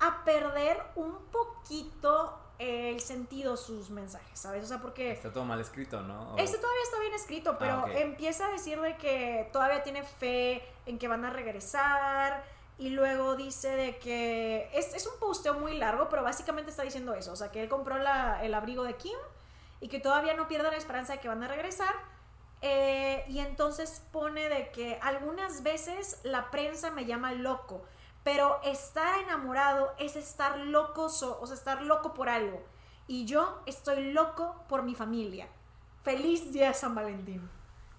a perder un poquito el sentido sus mensajes, ¿sabes? O sea, porque... Está todo mal escrito, ¿no? O- Este todavía está bien escrito, pero Ah, ok. empieza a decirle que todavía tiene fe en que van a regresar. Y luego dice de que es, es un posteo muy largo, pero básicamente está diciendo eso. O sea, que él compró la- el abrigo de Kim y que todavía no pierde la esperanza de que van a regresar. Eh, y entonces pone de que algunas veces la prensa me llama loco, pero estar enamorado es estar loco, so- o sea, estar loco por algo. Y yo estoy loco por mi familia. Feliz día de San Valentín.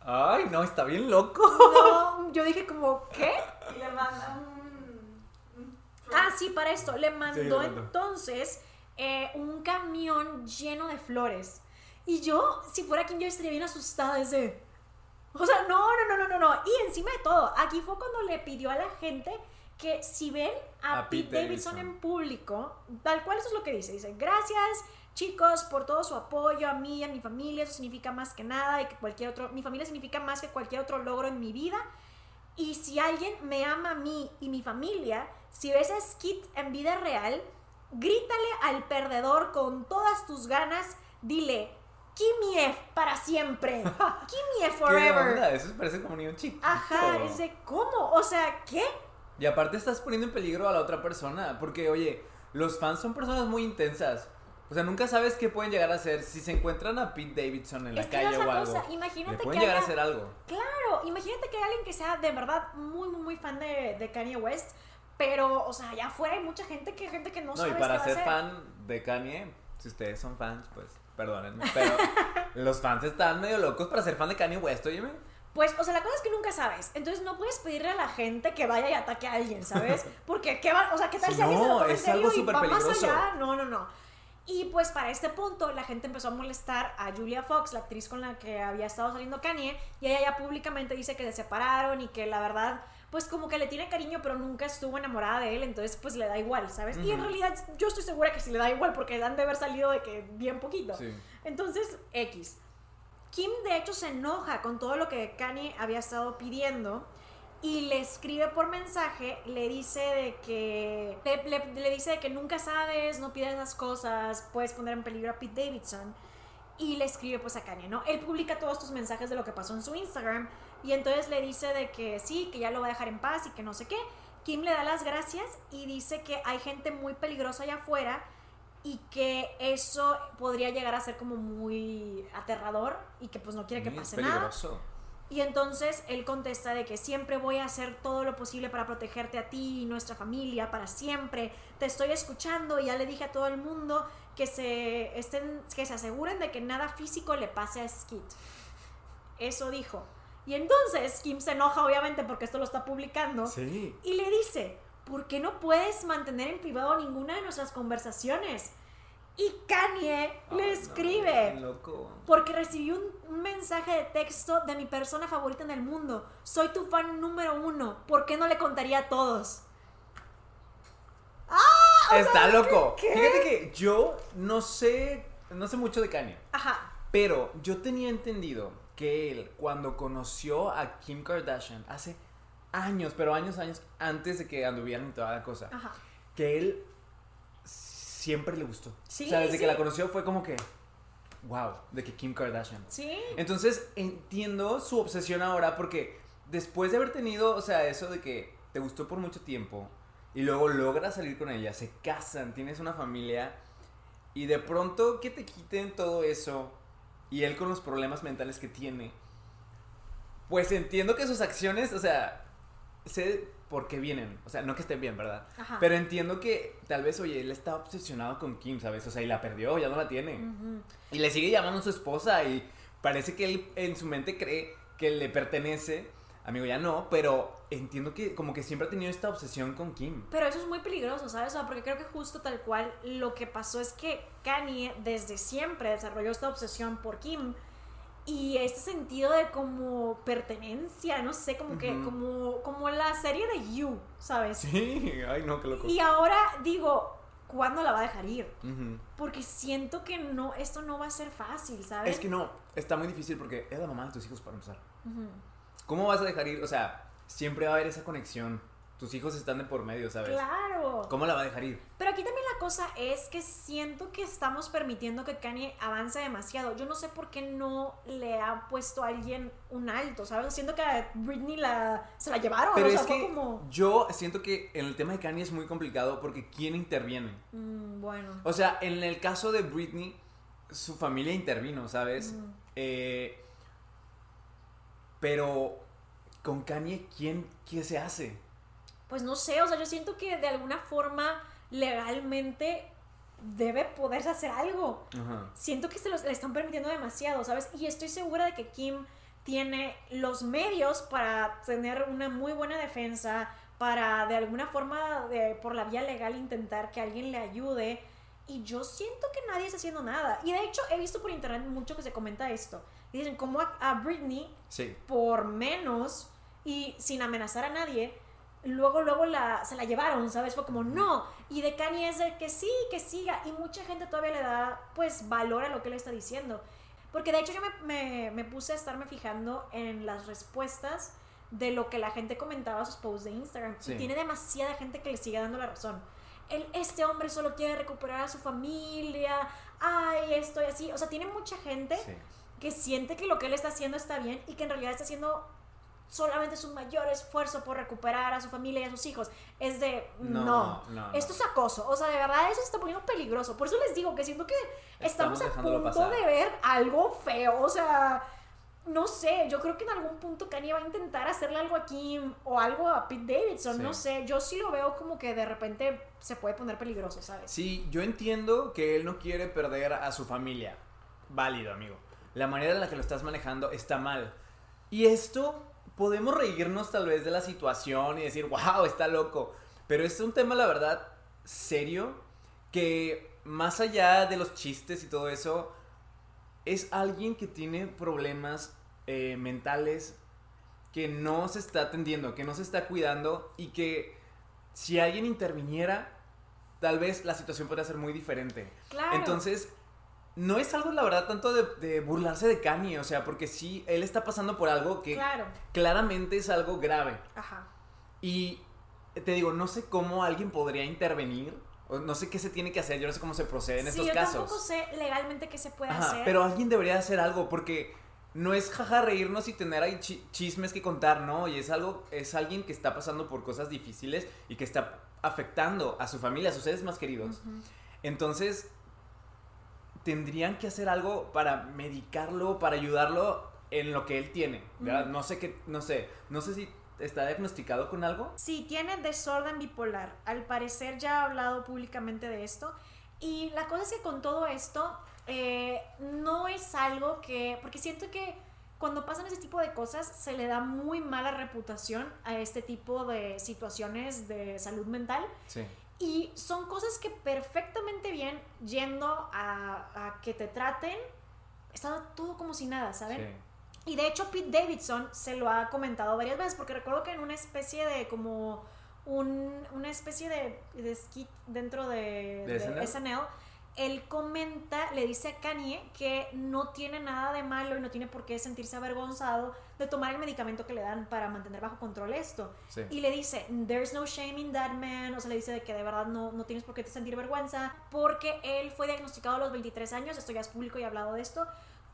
Ay, no, está bien loco. No, yo dije como, ¿qué? Y le manda un. Ah, sí, para esto. Le mandó le mandó. entonces eh, un camión lleno de flores. Y yo, si fuera quien yo estaría bien asustada ese. O sea, no, no, no, no, no, no. Y encima de todo, aquí fue cuando le pidió a la gente que si ven a, A Pete, Pete Davidson, Davidson. en público, tal cual eso es lo que dice. Dice, gracias chicos por todo su apoyo a mí y a mi familia. Eso significa más que nada y que cualquier otro, mi familia significa más que cualquier otro logro en mi vida. Y si alguien me ama a mí y mi familia, si ves a Skit en vida real, grítale al perdedor con todas tus ganas, dile, Kimiev para siempre, Kimiev ¿Qué forever. onda? Eso parece como un niño chiquito. Ajá, es de cómo, o sea, ¿qué? Y aparte estás poniendo en peligro a la otra persona. Porque, oye, los fans son personas muy intensas. O sea, nunca sabes qué pueden llegar a hacer. Si se encuentran a Pete Davidson en la Es que calle o algo. cosa, imagínate pueden que llegar a hacer algo. Claro, imagínate que hay alguien que sea de verdad muy, muy, muy fan de, de Kanye West, pero, o sea, allá afuera hay mucha gente que gente que no, No, sabe y qué para a ser fan de Kanye, si ustedes son fans, pues perdónenme. Pero los fans están medio locos para ser fan de Kanye West, óyeme. Pues, o sea, la cosa es que nunca sabes. Entonces no puedes pedirle a la gente que vaya y ataque a alguien, ¿sabes? Porque, ¿qué va? O sea, ¿qué tal Sí, si alguien se lo toma en serio algo y va más peligroso. allá? No, no, no. Y pues para este punto la gente empezó a molestar a Julia Fox, la actriz con la que había estado saliendo Kanye, y ella ya públicamente dice que se separaron y que la verdad, pues como que le tiene cariño, pero nunca estuvo enamorada de él, entonces pues le da igual, ¿sabes? Y en realidad yo estoy segura que sí le da igual porque han de haber salido de que bien poquito. Sí. Entonces, X. Kim de hecho se enoja con todo lo que Kanye había estado pidiendo y le escribe por mensaje, le dice de que le, dice de que nunca sabes, no pides esas cosas, puedes poner en peligro a Pete Davidson y le escribe pues a Kanye, ¿no? Él publica todos tus mensajes de lo que pasó en su Instagram y entonces le dice de que sí, que ya lo va a dejar en paz y que no sé qué. Kim le da las gracias y dice que hay gente muy peligrosa allá afuera y que eso podría llegar a ser como muy aterrador y que pues no quiere que pase nada. Y entonces él contesta de que siempre voy a hacer todo lo posible para protegerte a ti y nuestra familia para siempre. Te estoy escuchando y ya le dije a todo el mundo que se estén que se aseguren de que nada físico le pase a Skid. Eso dijo. Y entonces Kim se enoja obviamente porque esto lo está publicando Sí. y le dice, ¿por qué no puedes mantener en privado ninguna de nuestras conversaciones? Y Kanye le no, escribe. qué loco. Porque recibí un, un mensaje de texto de mi persona favorita en el mundo. Soy tu fan número uno. ¿Por qué no le contaría a todos? Está loco. ¿qué? Fíjate que yo no sé, no sé mucho de Kanye, Ajá. pero yo tenía entendido que él cuando conoció a Kim Kardashian hace años, pero años, años antes de que anduvieran y toda la cosa, Ajá. que él siempre le gustó. Sí, o sea, desde sí. que la conoció fue como que, wow, de que Kim Kardashian. Sí. Entonces entiendo su obsesión ahora porque después de haber tenido, o sea, eso de que te gustó por mucho tiempo y luego logras salir con ella, se casan, tienes una familia y de pronto que te quiten todo eso y él con los problemas mentales que tiene, pues entiendo que sus acciones, o sea, sé por qué vienen, o sea, no que estén bien, ¿verdad? Ajá. Pero entiendo que tal vez, oye, él está obsesionado con Kim, ¿sabes? O sea, y la perdió, ya no la tiene. Y le sigue llamando a su esposa y parece que él en su mente cree que le pertenece. Amigo, ya no, pero entiendo que como que siempre ha tenido esta obsesión con Kim. Pero eso es muy peligroso, ¿sabes? O sea, porque creo que justo tal cual lo que pasó es que Kanye desde siempre desarrolló esta obsesión por Kim y este sentido de como pertenencia, no sé, como que como como la serie de You, ¿sabes? Sí, ay no, qué loco. Y ahora digo, ¿cuándo la va a dejar ir? Porque siento que no esto no va a ser fácil, ¿sabes? Es que no, está muy difícil porque es la mamá de tus hijos para empezar. ¿Cómo vas a dejar ir? O sea, siempre va a haber esa conexión. Tus hijos están de por medio, ¿sabes? Claro. ¿Cómo la va a dejar ir? Pero aquí también la cosa es que siento que estamos permitiendo que Kanye avance demasiado. Yo no sé por qué no le ha puesto a alguien un alto, ¿sabes? Siento que a Britney la, se la llevaron. Pero o sea, es fue que como... yo siento que en el tema de Kanye es muy complicado porque ¿quién interviene? mm, bueno. O sea, en el caso de Britney, su familia intervino, ¿sabes? Eh, pero con Kanye, ¿quién qué se hace? Pues no sé, o sea, yo siento que de alguna forma legalmente debe poderse hacer algo. Ajá. siento que se los le están permitiendo demasiado, ¿sabes? Y estoy segura de que Kim tiene los medios para tener una muy buena defensa, para de alguna forma, de, por la vía legal, intentar que alguien le ayude. Y yo siento que nadie está haciendo nada. Y de hecho, he visto por internet mucho que se comenta esto. Dicen, como a, a Britney, Sí. por menos y sin amenazar a nadie, luego, luego la, se la llevaron, ¿sabes? Fue como, no. Y de Kanye es de que sí, que siga. Y mucha gente todavía le da, pues, valor a lo que él está diciendo. Porque de hecho yo me, me- me puse a estarme fijando en las respuestas de lo que la gente comentaba a sus posts de Instagram. Sí. Y tiene demasiada gente que le sigue dando la razón. El, este hombre solo quiere recuperar a su familia. Ay, esto y así. O sea, tiene mucha gente sí. que siente que lo que él está haciendo está bien y que en realidad está haciendo solamente su mayor esfuerzo por recuperar a su familia y a sus hijos. Es de, no, No, no, esto es acoso. O sea, de verdad eso se está poniendo peligroso. Por eso les digo que siento que estamos, Estamos a punto pasar. de ver algo feo. O sea, no sé, yo creo que en algún punto Kanye va a intentar hacerle algo a Kim o algo a Pete Davidson. Sí. No sé, yo sí lo veo como que de repente se puede poner peligroso, ¿sabes? Sí, yo entiendo que él no quiere perder a su familia. Válido, amigo. La manera en la que lo estás manejando está mal. Y esto, podemos reírnos tal vez de la situación y decir, wow, está loco. Pero es un tema, la verdad, serio, que más allá de los chistes y todo eso, es alguien que tiene problemas eh, mentales que no se está atendiendo, que no se está cuidando y que si alguien interviniera, tal vez la situación podría ser muy diferente. Claro. Entonces, no es algo, la verdad, tanto de, de burlarse de Kanye, o sea, porque sí, él está pasando por algo que Claro. claramente es algo grave. Ajá. Y te digo, no sé cómo alguien podría intervenir, o no sé qué se tiene que hacer, yo no sé cómo se procede en sí, estos yo casos. tampoco sé legalmente qué se puede Ajá, hacer. pero alguien debería hacer algo porque no es jaja reírnos y tener ahí chi- chismes que contar, ¿no? Y es algo, es alguien que está pasando por cosas difíciles y que está afectando a su familia, a sus seres más queridos. Entonces, tendrían que hacer algo para medicarlo, para ayudarlo en lo que él tiene. No sé qué, no sé, no sé si está diagnosticado con algo. Sí, tiene desorden bipolar. Al parecer ya ha hablado públicamente de esto. Y la cosa es que con todo esto eh, no es algo que... Porque siento que cuando pasan ese tipo de cosas se le da muy mala reputación a este tipo de situaciones de salud mental. Sí. Y son cosas que perfectamente bien yendo a, a que te traten, está todo como si nada, ¿saben? Y de hecho Pete Davidson se lo ha comentado varias veces, porque recuerdo que en una especie de como un, una especie de, de skit dentro de, ¿De de SNL? SNL, él comenta, le dice a Kanye que no tiene nada de malo y no tiene por qué sentirse avergonzado de tomar el medicamento que le dan para mantener bajo control esto. Sí. Y le dice, there's no shame in that man, o sea, le dice de que de verdad no, no tienes por qué te sentir vergüenza, porque él fue diagnosticado a los 23 años, esto ya es público y he hablado de esto,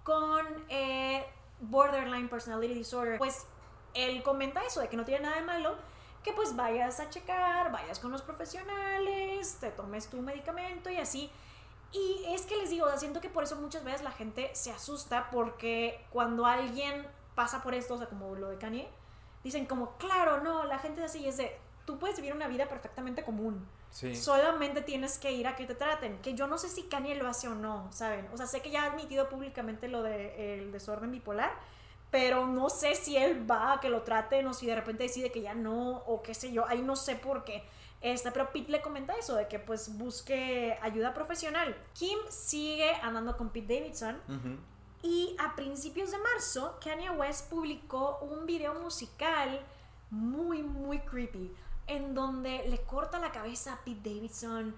con eh, borderline personality disorder. Pues él comenta eso, de que no tiene nada de malo, que pues vayas a checar, vayas con los profesionales, te tomes tu medicamento y así. Y es que les digo, siento que por eso muchas veces la gente se asusta porque cuando alguien pasa por esto, o sea, como lo de Kanye, dicen como, claro, no, la gente es así, y es de, tú puedes vivir una vida perfectamente común. Sí. Solamente tienes que ir a que te traten. Que yo no sé si Kanye lo hace o no, ¿saben? O sea, sé que ya ha admitido públicamente lo del desorden bipolar, pero no sé si él va a que lo traten o si de repente decide que ya no, o qué sé yo. Ahí no sé por qué. Este, pero Pete le comenta eso, de que pues busque ayuda profesional. Kim sigue andando con Pete Davidson Ujú. Y a principios de marzo, Kanye West publicó un video musical muy, muy creepy, en donde le corta la cabeza a Pete Davidson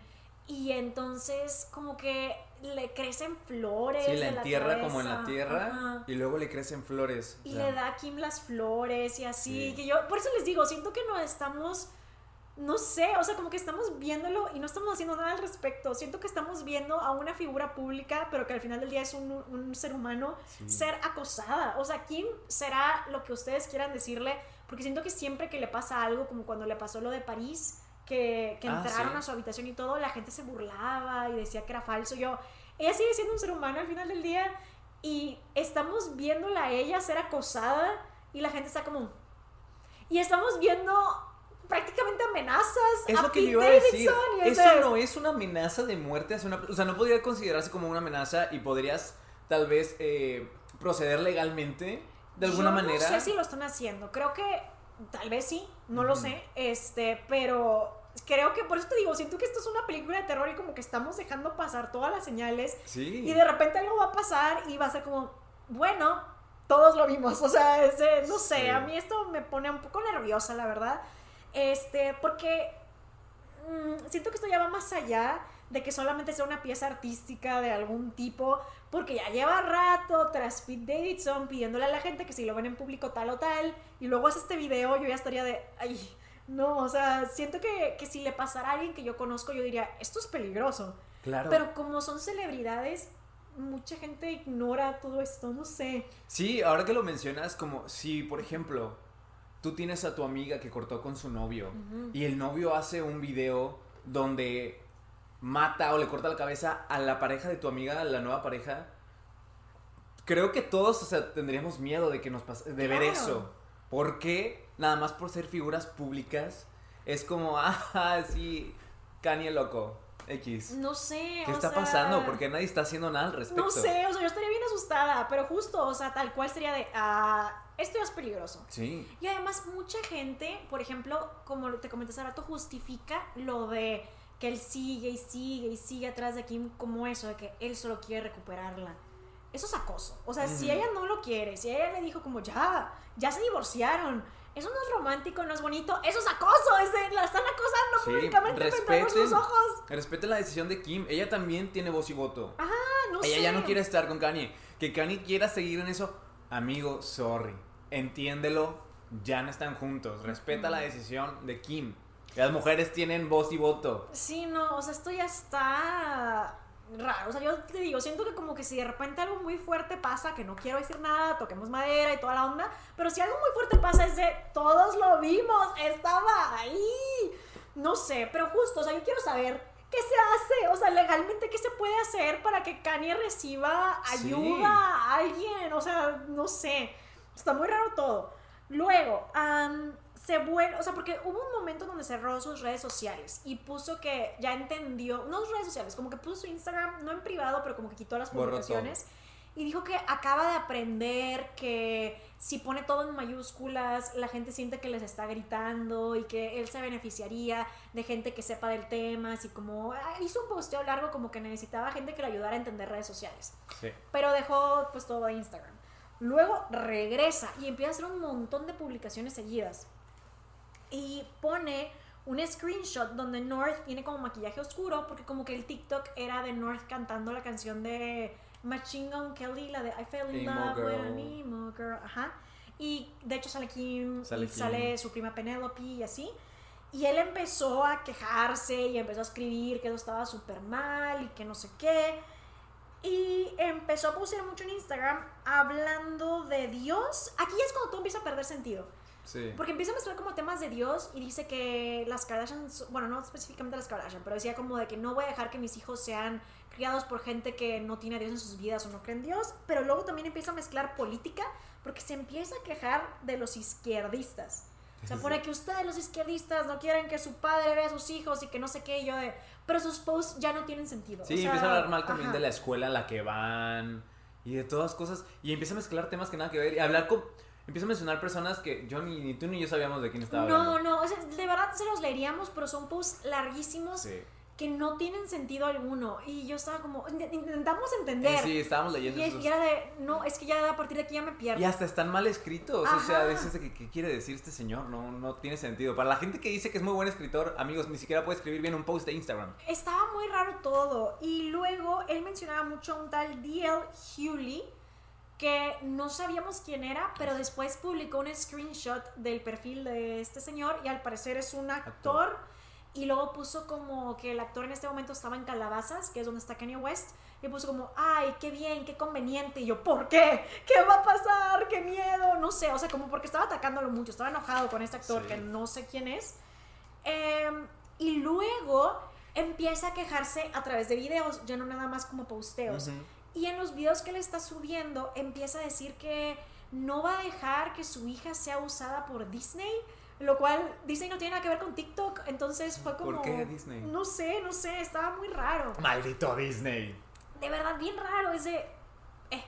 y entonces como que le crecen flores. Sí, la entierra como en la tierra Ajá. y luego le crecen flores. o Y sea, le da a Kim las flores y así. Sí. Que yo, por eso les digo, siento que no estamos, no sé, o sea, como que estamos viéndolo y no estamos haciendo nada al respecto. Siento que estamos viendo a una figura pública, pero que al final del día es un, un ser humano, Sí. ser acosada. O sea, Kim será lo que ustedes quieran decirle, porque siento que siempre que le pasa algo, como cuando le pasó lo de París, que, que Ah, entraron sí. a su habitación y todo, la gente se burlaba y decía que era falso. Yo, ella sigue siendo un ser humano al final del día y estamos viéndola a ella ser acosada y la gente está como... Y estamos viendo prácticamente amenazas Es a lo que Pete iba a decir. Davidson y es Eso de- no es una amenaza de muerte hacia una O sea, no podría considerarse como una amenaza y podrías tal vez eh, proceder legalmente de alguna Yo manera. No sé si lo están haciendo. Creo que tal vez sí, no lo sé. Este, pero creo que por eso te digo, siento que esto es una película de terror y como que estamos dejando pasar todas las señales Sí. y de repente algo va a pasar y va a ser como, bueno, todos lo vimos. O sea, es de- no sé, Sí. a mí esto me pone un poco nerviosa, la verdad. Este, porque mm, siento que esto ya va más allá de que solamente sea una pieza artística de algún tipo, porque ya lleva rato tras Pete Davidson pidiéndole a la gente que si lo ven en público tal o tal, y luego hace este video, yo ya estaría de, ay, no, o sea, siento que, que si le pasara a alguien que yo conozco, yo diría, esto es peligroso. Claro. Pero como son celebridades, mucha gente ignora todo esto, no sé. Sí, ahora que lo mencionas, como si, por ejemplo, tú tienes a tu amiga que cortó con su novio y el novio hace un video donde mata o le corta la cabeza a la pareja de tu amiga, a la nueva pareja. Creo que todos, o sea, tendríamos miedo de que nos pas- de ver eso. Porque nada más por ser figuras públicas es como, ah, sí, Kanye loco, X. No sé. ¿Qué o está sea, pasando? Porque nadie está haciendo nada al respecto. No sé, o sea, yo estaría bien asustada, pero justo, o sea, tal cual sería de, ah, esto ya es peligroso. Sí. Y además mucha gente, por ejemplo, como te comenté hace rato, justifica lo de que él sigue y sigue y sigue atrás de Kim como eso, de que él solo quiere recuperarla. Eso es acoso. O sea, si ella no lo quiere, si ella le dijo como ya, ya se divorciaron, eso no es romántico, no es bonito, eso es acoso, es de, la están acosando Sí, públicamente frente a respeten. ojos. Respeten la decisión de Kim. Ella también tiene voz y voto. Ah, no Ella sé. ya no quiere estar con Kanye. Que Kanye quiera seguir en eso. Amigo, sorry. Entiéndelo. Ya no están juntos. Respeta la decisión de Kim. Las mujeres tienen voz y voto. Sí, no, o sea, esto ya está raro. O sea, yo te digo, siento que como que si de repente algo muy fuerte pasa, que no quiero decir nada, toquemos madera y toda la onda, pero si algo muy fuerte pasa es de todos lo vimos, estaba ahí. No sé, pero justo, o sea, yo quiero saber ¿qué se hace? O sea, legalmente, ¿qué se puede hacer para que Kanye reciba Sí. ayuda a alguien? O sea, no sé. Está muy raro todo. Luego, am, se vuelve, o sea, porque hubo un momento donde cerró sus redes sociales y puso que ya entendió, no sus redes sociales, como que puso su Instagram, no en privado, pero como que quitó las publicaciones. Y dijo que acaba de aprender que si pone todo en mayúsculas, la gente siente que les está gritando y que él se beneficiaría de gente que sepa del tema, así como ah, hizo un posteo largo como que necesitaba gente que le ayudara a entender redes sociales. Sí. Pero dejó pues todo de Instagram. Luego regresa y empieza a hacer un montón de publicaciones seguidas. Y pone un screenshot donde North tiene como maquillaje oscuro porque como que el TikTok era de North cantando la canción de Machine Gun Kelly, la de I Fell in Love with Girl. an Emo Girl. Ajá. Y de hecho sale Kim, Sale y Kim. sale su prima Penelope y así. Y él empezó a quejarse y empezó a escribir que eso estaba súper mal y que no sé qué. Y empezó a postear mucho en Instagram hablando de Dios. Aquí es cuando todo empieza a perder sentido. Sí. Porque empieza a mezclar como temas de Dios y dice que las Kardashian, bueno, no específicamente las Kardashian, pero decía como de que no voy a dejar que mis hijos sean criados por gente que no tiene a Dios en sus vidas o no cree en Dios. Pero luego también empieza a mezclar política porque se empieza a quejar de los izquierdistas. O sea, pone que ustedes los izquierdistas no quieren que su padre vea a sus hijos y que no sé qué, y yo de... Pero sus posts ya no tienen sentido. Sí, o sea, empieza a hablar mal también ajá. de la escuela a la que van y de todas cosas. Y empieza a mezclar temas que nada que ver. Y hablar con. Empieza a mencionar personas que yo ni, ni tú ni yo sabíamos de quién estaba No, hablando. no, o sea, de verdad se los leeríamos, pero son posts larguísimos Sí. que no tienen sentido alguno. Y yo estaba como, int- intentamos entender. Sí, estábamos leyendo y, esos- era de, no, es que ya a partir de aquí ya me pierdo. Y hasta están mal escritos. O sea, dices de que qué quiere decir este señor. No, no tiene sentido. Para la gente que dice que es muy buen escritor, amigos, ni siquiera puede escribir bien un post de Instagram. Estaba muy raro todo. Y luego él mencionaba mucho a un tal D.L. Hewley, que no sabíamos quién era, pero después publicó un screenshot del perfil de este señor y al parecer es un actor. Actor. Y luego puso como que el actor en este momento estaba en Calabazas, que es donde está Kanye West. Y puso como, ay, qué bien, qué conveniente. Y yo, ¿por qué? ¿Qué va a pasar? ¿Qué miedo? No sé, o sea, como porque estaba atacándolo mucho, estaba enojado con este actor Sí. que no sé quién es. Em, y luego empieza a quejarse a través de videos, ya no nada más como posteos. Y en los videos que le está subiendo empieza a decir que no va a dejar que su hija sea usada por Disney, lo cual Disney no tiene nada que ver con TikTok, entonces fue como... ¿Por qué Disney? No sé, no sé, estaba muy raro. Maldito Disney. De verdad, bien raro, es de... eh.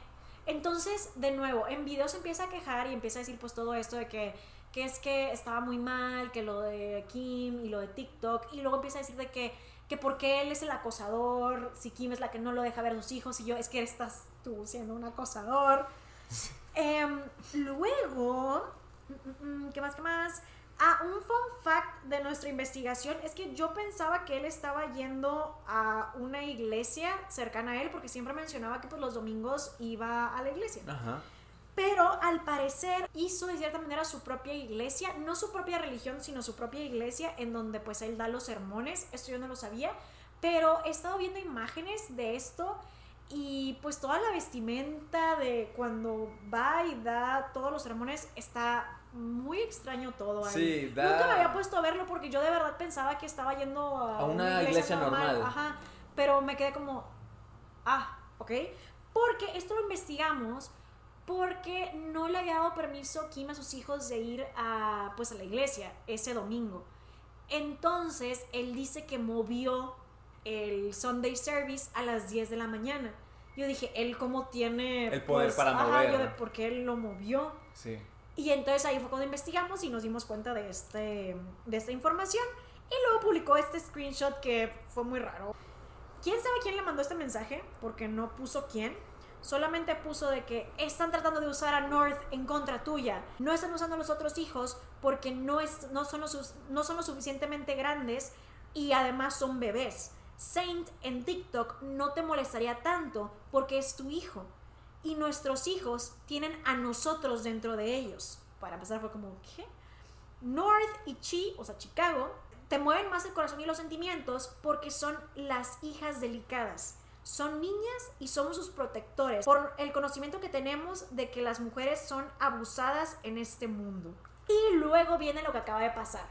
Entonces, de nuevo, en videos empieza a quejar y empieza a decir pues todo esto de que, que es que estaba muy mal, que lo de Kim y lo de TikTok, y luego empieza a decir de que, que por qué él es el acosador, si Kim es la que no lo deja ver a sus hijos, y yo, es que estás tú siendo un acosador. Em, luego, mm, mm, ¿qué más? ¿Qué más? Ah, un fun fact de nuestra investigación es que yo pensaba que él estaba yendo a una iglesia cercana a él porque siempre mencionaba que pues los domingos iba a la iglesia. Ajá. Pero al parecer hizo de cierta manera su propia iglesia, no su propia religión, sino su propia iglesia en donde pues él da los sermones. Esto yo no lo sabía, pero he estado viendo imágenes de esto y pues toda la vestimenta de cuando va y da todos los sermones está muy extraño todo ahí. Sí, da- Nunca me había puesto a verlo porque yo de verdad pensaba que estaba yendo a, A una iglesia normal. Ajá, pero me quedé como, ah, ok. Porque esto lo investigamos porque no le había dado permiso Kim a sus hijos de ir a, pues, a la iglesia ese domingo. Entonces, él dice que movió el Sunday Service a las 10 de la mañana. Yo dije, él cómo tiene... El poder para ajá, mover. yo de por qué él lo movió. Sí. Y entonces ahí fue cuando investigamos y nos dimos cuenta de, este, de esta información. Y luego publicó este screenshot que fue muy raro. ¿Quién sabe quién le mandó este mensaje? Porque no puso quién. Solamente puso de que están tratando de usar a North en contra tuya. No están usando a los otros hijos porque no, es, no, son, lo sus- no son lo suficientemente grandes y además son bebés. Saint en TikTok no te molestaría tanto porque es tu hijo y nuestros hijos tienen a nosotros dentro de ellos. Para empezar fue como, ¿qué? North y Chi, o sea, Chicago, te mueven más el corazón y los sentimientos porque son las hijas delicadas. Son niñas y somos sus protectores por el conocimiento que tenemos de que las mujeres son abusadas en este mundo. Y luego viene lo que acaba de pasar.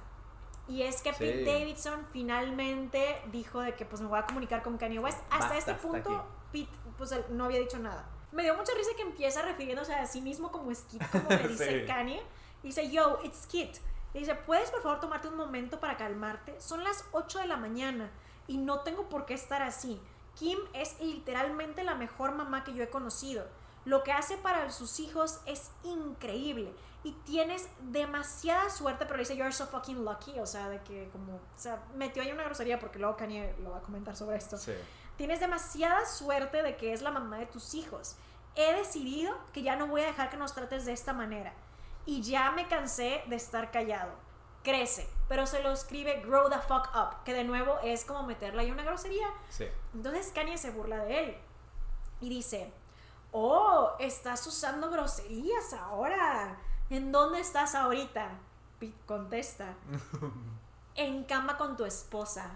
Y es que Sí. Pete Davidson finalmente dijo de que pues me voy a comunicar con Kanye West. Hasta Basta, este hasta punto, aquí. Pete pues no había dicho nada. Me dio mucha risa que empieza refiriéndose a sí mismo como Skit, como le dice Sí. Kanye. Dice, yo, it's Skit. Y dice, ¿puedes por favor tomarte un momento para calmarte? Son las 8 de la mañana y no tengo por qué estar así. Kim es literalmente la mejor mamá que yo he conocido. Lo que hace para sus hijos es increíble. Y tienes demasiada suerte, pero dice, you're so fucking lucky. O sea, de que como, o sea, metió ahí una grosería porque luego Kanye lo va a comentar sobre esto. Sí. Tienes demasiada suerte de que es la mamá de tus hijos. He decidido que ya no voy a dejar que nos trates de esta manera. Y ya me cansé de estar callado. Crece, pero se lo escribe grow the fuck up, que de nuevo es como meterle ahí una grosería. Sí. Entonces Kanye se burla de él y dice, oh, estás usando groserías ahora. ¿En dónde estás ahorita? Pete contesta, en cama con tu esposa.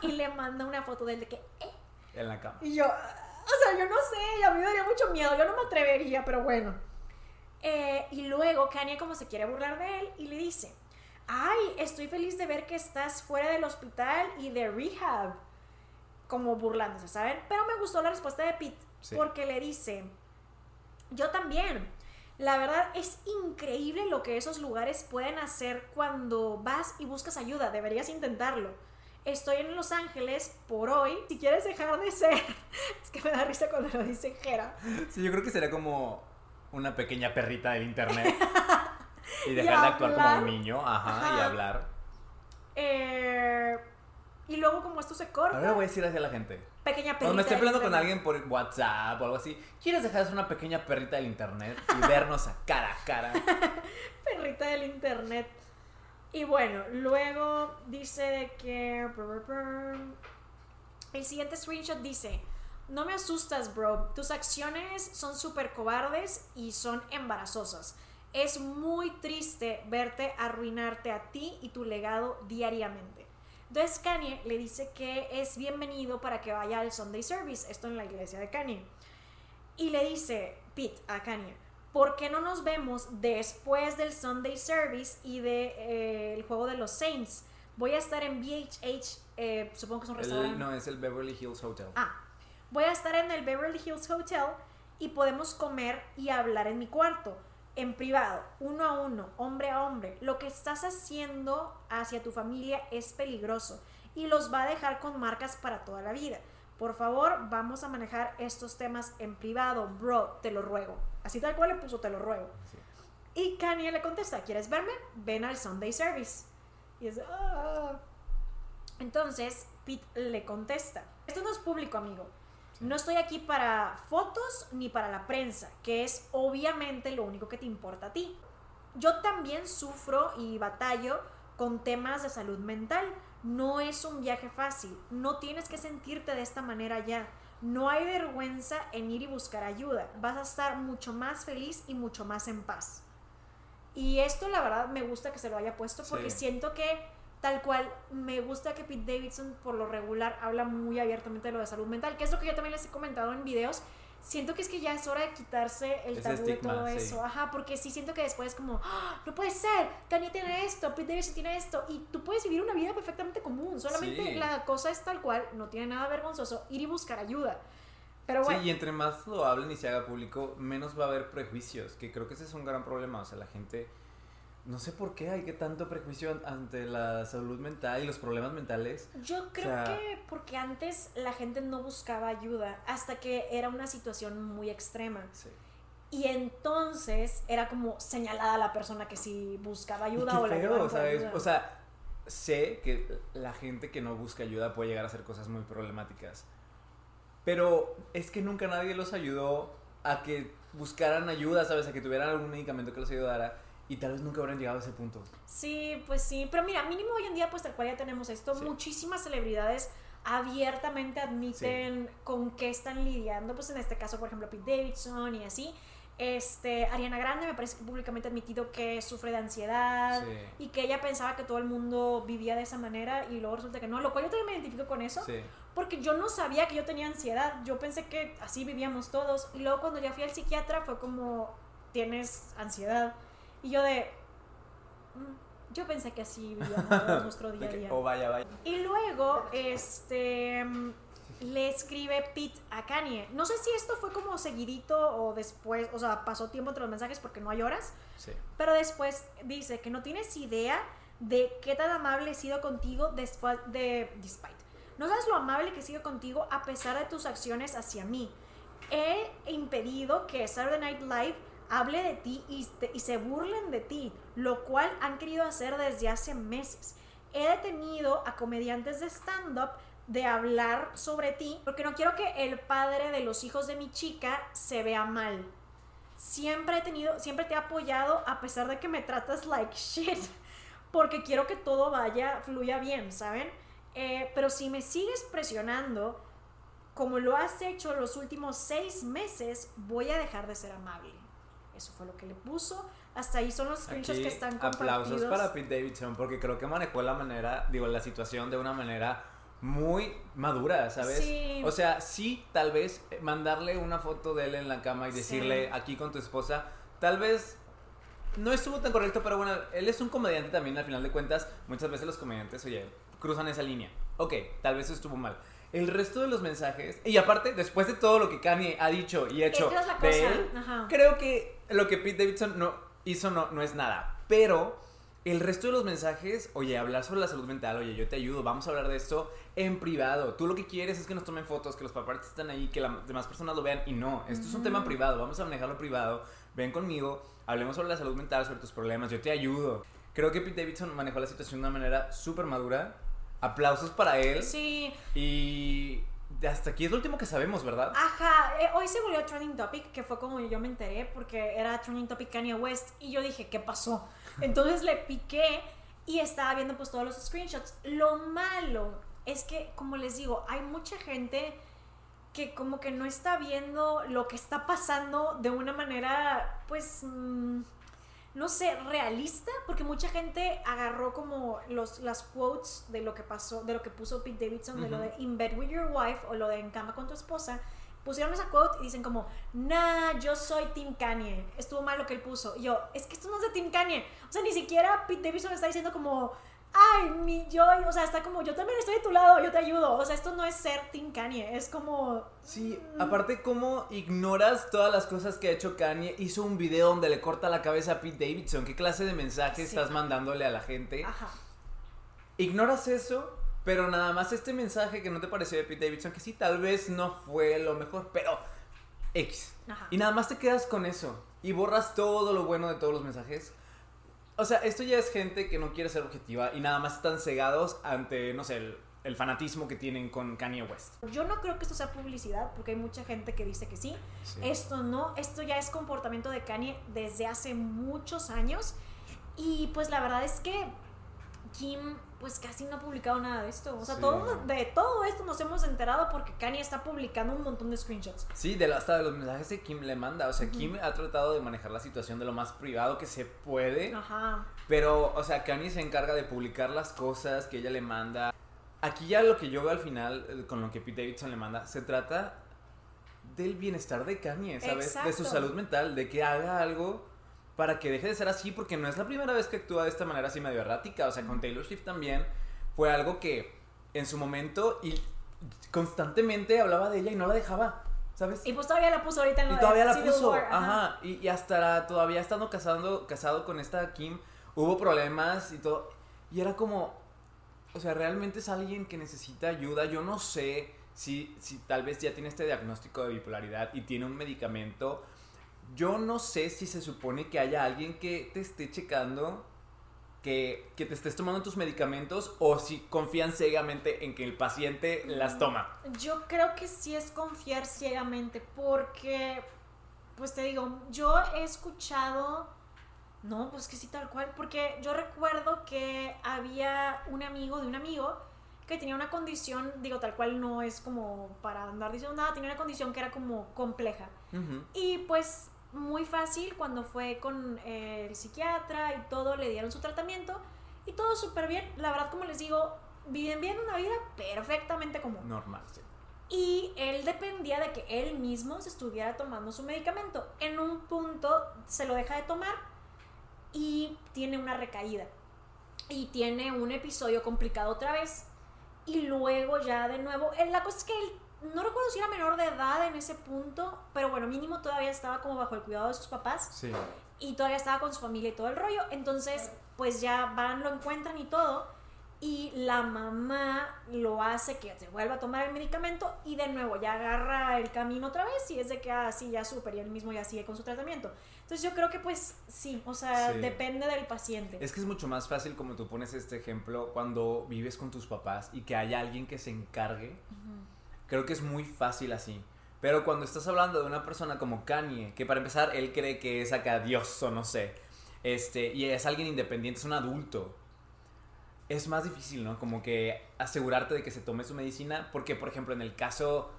Y le manda una foto de él de que, "Eh". En la cama. Y yo, o sea, yo no sé, a mí me daría mucho miedo, yo no me atrevería, pero bueno. Eh, y luego Kanye como se quiere burlar de él y le dice, ay, estoy feliz de ver que estás fuera del hospital y de rehab. Como burlándose, ¿saben? Pero me gustó la respuesta de Pete Sí. porque le dice, yo también. La verdad es increíble lo que esos lugares pueden hacer cuando vas y buscas ayuda. Deberías intentarlo. Estoy en Los Ángeles por hoy. Si quieres dejar de ser... Es que me da risa cuando lo dice Jera. Sí, yo creo que sería como una pequeña perrita del internet. y dejar Y de actuar como un niño, ajá, y hablar. Eh, y luego como esto se corta... Ahora voy a decir hacia la gente. Pequeña perrita Cuando me esté hablando con alguien por WhatsApp o algo así, ¿quieres dejar de ser una pequeña perrita del internet y vernos a cara a cara? perrita del internet. Y bueno, luego dice de que... El siguiente screenshot dice, no me asustas, bro. Tus acciones son súper cobardes y son embarazosas. Es muy triste verte arruinarte a ti y tu legado diariamente. Entonces Kanye le dice que es bienvenido para que vaya al Sunday Service, esto en la iglesia de Kanye. Y le dice Pete a Kanye, ¿por qué no nos vemos después del Sunday Service y del de, eh, juego de los Saints? Voy a estar en BHH, eh, supongo que es un restaurante. No, es el Beverly Hills Hotel. Ah, voy a estar en el Beverly Hills Hotel y podemos comer y hablar en mi cuarto, en privado, uno a uno, hombre a hombre. Lo que estás haciendo hacia tu familia es peligroso y los va a dejar con marcas para toda la vida. Por favor, vamos a manejar estos temas en privado, bro, te lo ruego. Así tal cual le puso, te lo ruego. Sí. Y Kanye le contesta, ¿quieres verme? Ven al Sunday Service. Y es, "Ah". Entonces, Pete le contesta, esto no es público, amigo. No estoy aquí para fotos ni para la prensa, que es obviamente lo único que te importa a ti. Yo también sufro y batallo con temas de salud mental. No es un viaje fácil. No tienes que sentirte de esta manera ya. No hay vergüenza en ir y buscar ayuda. Vas a estar mucho más feliz y mucho más en paz. Y esto la verdad me gusta que se lo haya puesto porque Sí. siento que tal cual me gusta que Pete Davidson por lo regular habla muy abiertamente de lo de salud mental, que es lo que yo también les he comentado en videos. Siento que es que ya es hora de quitarse el Ese tabú de todo sí. eso. Ajá, porque sí siento que después es como, "Ah, no puede ser, Kanye tiene esto, Pete Davidson tiene esto, y tú puedes vivir una vida perfectamente común. Solamente Sí. la cosa es tal cual, no tiene nada vergonzoso, ir y buscar ayuda. Pero Sí, bueno, y entre más lo hablen y se haga público, menos va a haber prejuicios, que creo que ese es un gran problema. O sea, la gente, no sé por qué hay que tanto prejuicio an- ante la salud mental y los problemas mentales. Yo creo sea- que porque antes la gente no buscaba ayuda hasta que era una situación muy extrema. Sí. Y entonces era como señalada la persona que sí buscaba ayuda o la feo, ¿sabes? ayuda. O sea, sé que la gente que no busca ayuda puede llegar a hacer cosas muy problemáticas. Pero es que nunca nadie los ayudó a que buscaran ayuda, ¿sabes? A que tuvieran algún medicamento que los ayudara. Y tal vez nunca hubieran llegado a ese punto. Sí, pues sí. Pero mira, mínimo hoy en día, pues tal cual ya tenemos esto. Sí. Muchísimas celebridades abiertamente admiten con qué están lidiando. Pues en este caso, por ejemplo, Pete Davidson y así. Este, Ariana Grande me parece que públicamente ha admitido que sufre de ansiedad Sí. y que ella pensaba que todo el mundo vivía de esa manera y luego resulta que no, lo cual yo también me identifico con eso. Sí. Porque yo no sabía que yo tenía ansiedad. Yo pensé que así vivíamos todos. Y luego cuando ya fui al psiquiatra fue como, tienes ansiedad. Y yo de, "Mm, Yo pensé que así vivíamos nuestro día a día. oh, vaya, vaya. Y luego, este, le escribe Pete a Kanye. No sé si esto fue como seguidito o después, o sea, pasó tiempo entre los mensajes porque no hay horas, Sí. pero después dice que no tienes idea de qué tan amable he sido contigo después de, despite. No sabes lo amable que he sido contigo a pesar de tus acciones hacia mí. He impedido que Saturday Night Live hable de ti y, se burlen de ti, lo cual han querido hacer desde hace meses. He detenido a comediantes de stand-up de hablar sobre ti porque no quiero que el padre de los hijos de mi chica se vea mal. Siempre he tenido, siempre te he apoyado a pesar de que me tratas like shit porque quiero que todo vaya, fluya bien, ¿saben? Eh, pero si me sigues presionando, como lo has hecho los últimos seis meses, voy a dejar de ser amable. Eso fue lo que le puso. Hasta ahí son los screenshots Aquí, que están aplausos compartidos. para Pete Davidson porque creo que manejó la manera, digo, la situación de una manera muy madura, ¿sabes? Sí. O sea, sí, tal vez mandarle una foto de él en la cama y Sí. decirle aquí con tu esposa, tal vez no estuvo tan correcto, pero bueno, él es un comediante también, al final de cuentas, muchas veces los comediantes, oye, cruzan esa línea. Ok, tal vez estuvo mal. El resto de los mensajes, y aparte, después de todo lo que Kanye ha dicho y hecho Esta es la de cosa. él, Ajá. creo que lo que Pete Davidson no hizo no, no es nada. Pero el resto de los mensajes, oye, hablar sobre la salud mental, oye, yo te ayudo, vamos a hablar de esto en privado. Tú lo que quieres es que nos tomen fotos, que los paparazzis están ahí, que las demás personas lo vean. Y no, esto es un tema privado, vamos a manejarlo privado. Ven conmigo, hablemos sobre la salud mental, sobre tus problemas, yo te ayudo. Creo que Pete Davidson manejó la situación de una manera súper madura. Aplausos para él. Sí, Y hasta aquí es lo último que sabemos, ¿verdad? Ajá, eh, hoy se volvió trending topic, que fue como yo me enteré, porque era trending topic Kanye West, y yo dije, ¿qué pasó? Entonces le piqué y estaba viendo pues todos los screenshots. Lo malo es que, como les digo, hay mucha gente que como que no está viendo lo que está pasando de una manera, pues, mm, no sé, realista, porque mucha gente agarró como los, las quotes de lo que pasó, de lo que puso Pete Davidson, de lo de in bed with your wife o lo de en cama con tu esposa, pusieron esa quote y dicen como, nah, yo soy Team Kanye, estuvo mal lo que él puso. Y yo, es que esto no es de Team Kanye, o sea, ni siquiera Pete Davidson está diciendo como, ay, mi yo, o sea, está como, yo también estoy de tu lado, yo te ayudo, o sea, esto no es ser Team Kanye, es como... Sí, mm, aparte, ¿cómo ignoras todas las cosas que ha hecho Kanye? Hizo un video donde le corta la cabeza a Pete Davidson. ¿Qué clase de mensaje Sí. estás mandándole a la gente? Ajá. Ignoras eso, pero nada más este mensaje que no te pareció de Pete Davidson, que sí, tal vez no fue lo mejor, pero X. Ajá. Y nada más te quedas con eso. Y borras todo lo bueno de todos los mensajes. O sea, esto ya es gente que no quiere ser objetiva y nada más están cegados ante, no sé, el, el fanatismo que tienen con Kanye West. Yo no creo que esto sea publicidad, porque hay mucha gente que dice que sí. Esto no, esto ya es comportamiento de Kanye desde hace muchos años. Y pues la verdad es que Kim pues casi no ha publicado nada de esto. O sea, Sí. todo, de todo esto nos hemos enterado porque Kanye está publicando un montón de screenshots. Sí, de la- hasta de los mensajes que Kim le manda. O sea, Kim ha tratado de manejar la situación de lo más privado que se puede. Ajá. Pero, o sea, Kanye se encarga de publicar las cosas que ella le manda. Aquí ya lo que yo veo al final, eh, con lo que Pete Davidson le manda, se trata del bienestar de Kanye, ¿sabes? De su salud mental, de que haga algo para que deje de ser así, porque no es la primera vez que actúa de esta manera así medio errática. O sea, con Taylor Swift también fue algo que en su momento y constantemente hablaba de ella y no la dejaba, ¿sabes? Y pues todavía la puso ahorita en lo Y todavía la puso, War, ajá. Y, y hasta todavía estando casando, casado con esta Kim, hubo problemas y todo. Y era como, o sea, realmente es alguien que necesita ayuda. Yo no sé si, si tal vez ya tiene este diagnóstico de bipolaridad y tiene un medicamento. Yo no sé si se supone que haya alguien que te esté checando, que, que te estés tomando tus medicamentos o si confían ciegamente en que el paciente las toma. Yo creo que sí es confiar ciegamente porque, pues te digo, yo he escuchado, no, pues que sí tal cual, porque yo recuerdo que había un amigo de un amigo que tenía una condición, digo tal cual no es como para andar diciendo nada, tenía una condición que era como compleja. Y pues muy fácil cuando fue con eh, el psiquiatra y todo, le dieron su tratamiento y todo súper bien. La verdad, como les digo, viven bien una vida perfectamente común. Normal, sí. Y él dependía de que él mismo se estuviera tomando su medicamento. En un punto se lo deja de tomar y tiene una recaída. y tiene un episodio complicado otra vez. Y luego ya de nuevo, eh, la cosa es que él, no recuerdo si era menor de edad en ese punto, pero bueno, mínimo todavía estaba como bajo el cuidado de sus papás Sí. y todavía estaba con su familia y todo el rollo. Entonces, pues ya van, lo encuentran y todo. Y la mamá lo hace que se vuelva a tomar el medicamento y de nuevo ya agarra el camino otra vez y es de que así ya súper y él mismo ya sigue con su tratamiento. Entonces yo creo que pues sí, o sea, Sí. depende del paciente. Es que es mucho más fácil como tú pones este ejemplo cuando vives con tus papás y que haya alguien que se encargue. Creo que es muy fácil así. Pero cuando estás hablando de una persona como Kanye, que para empezar él cree que es acá Dios o no sé, este, y es alguien independiente, es un adulto, es más difícil, ¿no? Como que asegurarte de que se tome su medicina, porque por ejemplo en el caso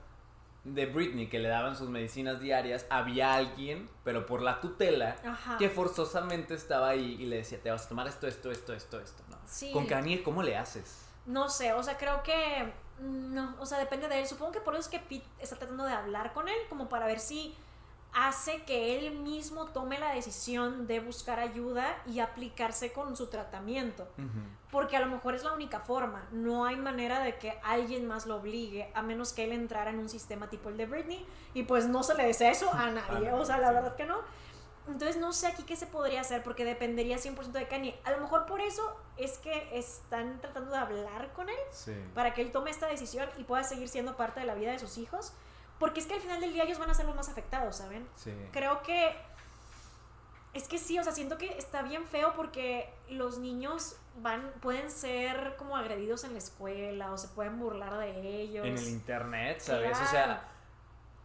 de Britney, que le daban sus medicinas diarias, había alguien, pero por la tutela, Ajá. que forzosamente estaba ahí y le decía, te vas a tomar esto, esto, esto, esto, esto, ¿no? Sí. Con Kanye, ¿cómo le haces? No sé, o sea, creo que no, o sea, depende de él. Supongo que por eso es que Pete está tratando de hablar con él, como para ver si hace que él mismo tome la decisión de buscar ayuda y aplicarse con su tratamiento. Porque a lo mejor es la única forma. No hay manera de que alguien más lo obligue, a menos que él entrara en un sistema tipo el de Britney. Y pues no se le desea eso a nadie. o sea, la verdad que no. Entonces no sé aquí qué se podría hacer porque dependería 100% de Kanye. A lo mejor por eso es que están tratando de hablar con él Sí. para que él tome esta decisión y pueda seguir siendo parte de la vida de sus hijos. Porque es que al final del día ellos van a ser los más afectados, ¿saben? Sí. Creo que... Es que sí, o sea, siento que está bien feo porque los niños van, pueden ser como agredidos en la escuela o se pueden burlar de ellos. En el internet, ¿sabes? O sea,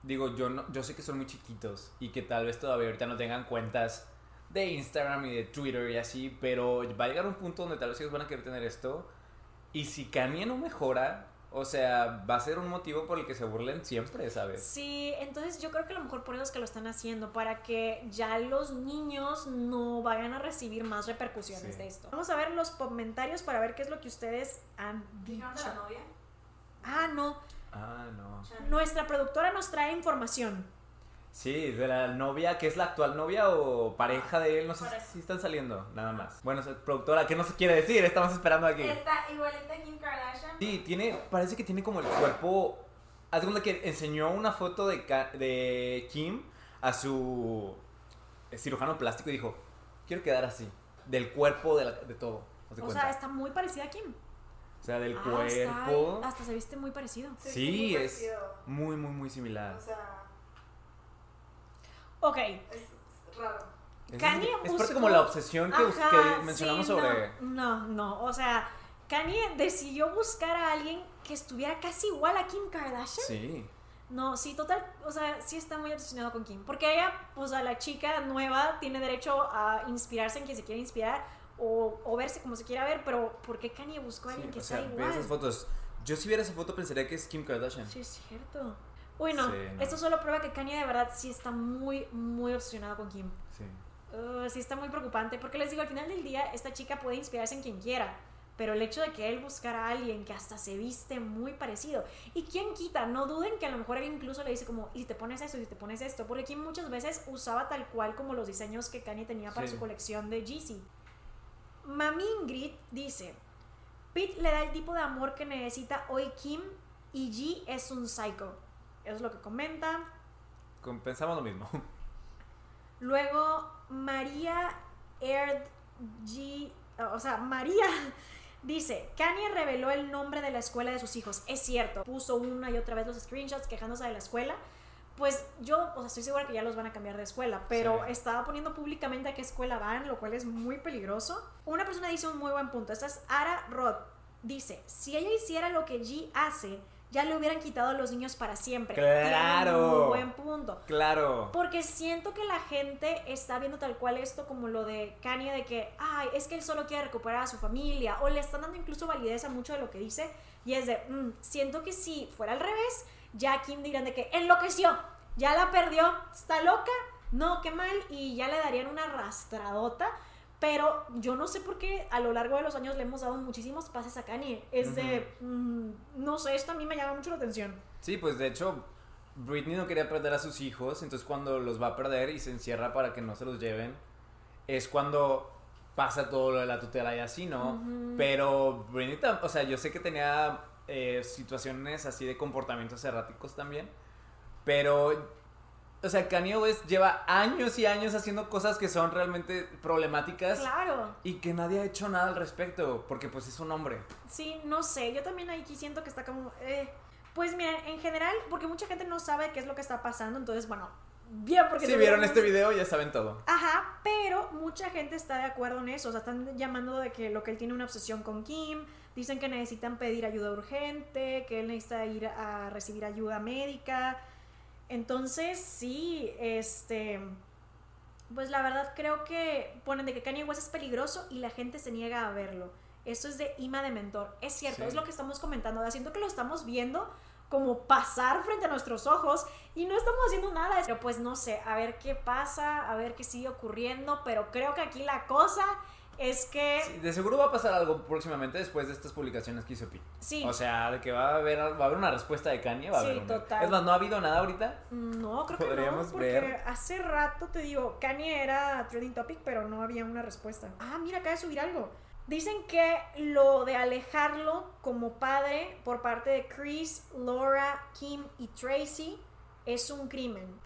digo, yo no, yo sé que son muy chiquitos y que tal vez todavía ahorita no tengan cuentas de Instagram y de Twitter y así, pero va a llegar un punto donde tal vez ellos van a querer tener esto. Y si Kanye no mejora, o sea, va a ser un motivo por el que se burlen siempre, ¿sabes? Sí, entonces yo creo que a lo mejor por eso es que lo están haciendo, para que ya los niños no vayan a recibir más repercusiones Sí. de esto. Vamos a ver los comentarios para ver qué es lo que ustedes han dicho. ¿Dijeron de la novia? Ah, no. Ah, no. Nuestra productora nos trae información. Sí, de la novia, que es la actual novia o pareja de él, no sé si están saliendo, nada más. Bueno, productora, ¿qué nos quiere decir? Estamos esperando aquí. Está igualita a Kim Kardashian. Sí, tiene, parece que tiene como el cuerpo. Haz que enseñó una foto de, Kim a su cirujano plástico y dijo: Quiero quedar así. Del cuerpo, de, la- de todo. O cuenta. sea, está muy parecida a Kim. O sea, del Ah, está- cuerpo. hasta se viste muy parecido. Sí, muy es parecido. muy, muy, muy similar. O sea, Ok. es raro. Es, Kanye es buscó- parte como la obsesión que, Ajá, que mencionamos sí, sobre. No, no, no, o sea, Kanye decidió buscar a alguien que estuviera casi igual a Kim Kardashian. Sí. No, sí, total, o sea, sí está muy obsesionado con Kim. Porque ella, o sea, la chica nueva tiene derecho a inspirarse en quien se quiera inspirar o, o verse como se quiera ver, pero ¿por qué Kanye buscó a Sí, alguien que o sea, ve igual? esas fotos. Yo si viera esa foto pensaría que es Kim Kardashian. Sí, es cierto. Uy, no, Sí, no. esto solo prueba que Kanye de verdad sí está muy, muy obsesionado con Kim. Sí. Uh, sí está muy preocupante, porque les digo, al final del día, esta chica puede inspirarse en quien quiera, pero el hecho de que él buscara a alguien que hasta se viste muy parecido, y quién quita, no duden que a lo mejor él incluso le dice como, y si te pones esto, y si te pones esto, porque Kim muchas veces usaba tal cual como los diseños que Kanye tenía para Sí. su colección de Yeezy. Mami Ingrid dice, Pete le da el tipo de amor que necesita hoy Kim, y G es un psycho. Eso es lo que comenta. Pensamos lo mismo. Luego, María Erd G. O sea, María dice: Kanye reveló el nombre de la escuela de sus hijos. Es cierto, puso una y otra vez los screenshots quejándose de la escuela. Pues yo, o sea, estoy segura que ya los van a cambiar de escuela, pero Sí. estaba poniendo públicamente a qué escuela van, lo cual es muy peligroso. Una persona dice un muy buen punto. Esta es Ara Roth. Dice: Si ella hiciera lo que G hace, ya le hubieran quitado a los niños para siempre. ¡Claro! un buen punto. Claro. Porque siento que la gente está viendo tal cual esto como lo de Kanye de que, ay, es que él solo quiere recuperar a su familia, o le están dando incluso validez a mucho de lo que dice, y es de, "Mm, siento que si fuera al revés, ya Kim dirán de que enloqueció, ya la perdió, está loca, no, qué mal, y ya le darían una arrastradota. Pero yo no sé por qué a lo largo de los años le hemos dado muchísimos pases a Kanye. Es de, mm, no sé, esto a mí me llama mucho la atención. Sí, pues de hecho, Britney no quería perder a sus hijos, entonces cuando los va a perder y se encierra para que no se los lleven, es cuando pasa todo lo de la tutela y así, ¿no? Pero Britney, o sea, yo sé que tenía eh, situaciones así de comportamientos erráticos también, pero, o sea, Kanye West lleva años y años haciendo cosas que son realmente problemáticas Claro. y que nadie ha hecho nada al respecto, porque pues es un hombre. Sí, no sé, yo también aquí siento que está como... eh, Pues miren, en general, porque mucha gente no sabe qué es lo que está pasando, entonces, bueno, bien, porque... Si vieron este video ya saben todo. Ajá, pero mucha gente está de acuerdo en eso. O sea, están llamando de que lo que él tiene una obsesión con Kim. Dicen que necesitan pedir ayuda urgente, que él necesita ir a recibir ayuda médica. Entonces, sí, este. Pues la verdad creo que ponen de que Kanye West es peligroso y la gente se niega a verlo. Eso es de Ima de mentor. Es cierto, Sí. es lo que estamos comentando. ahora Siento que lo estamos viendo como pasar frente a nuestros ojos y no estamos haciendo nada. Pero pues no sé, a ver qué pasa, a ver qué sigue ocurriendo. Pero creo que aquí la cosa es que Sí, de seguro va a pasar algo próximamente después de estas publicaciones que hizo Pete. sí. O sea, de que va a haber, va a haber una respuesta de Kanye, va a Sí, haber una. total. Es más, no ha habido nada ahorita. No, creo que no, porque ver. hace rato te digo, Kanye era trending topic, pero no había una respuesta. Ah, mira, acaba de subir algo. Dicen que lo de alejarlo como padre por parte de Chris, Laura, Kim y Tracy es un crimen.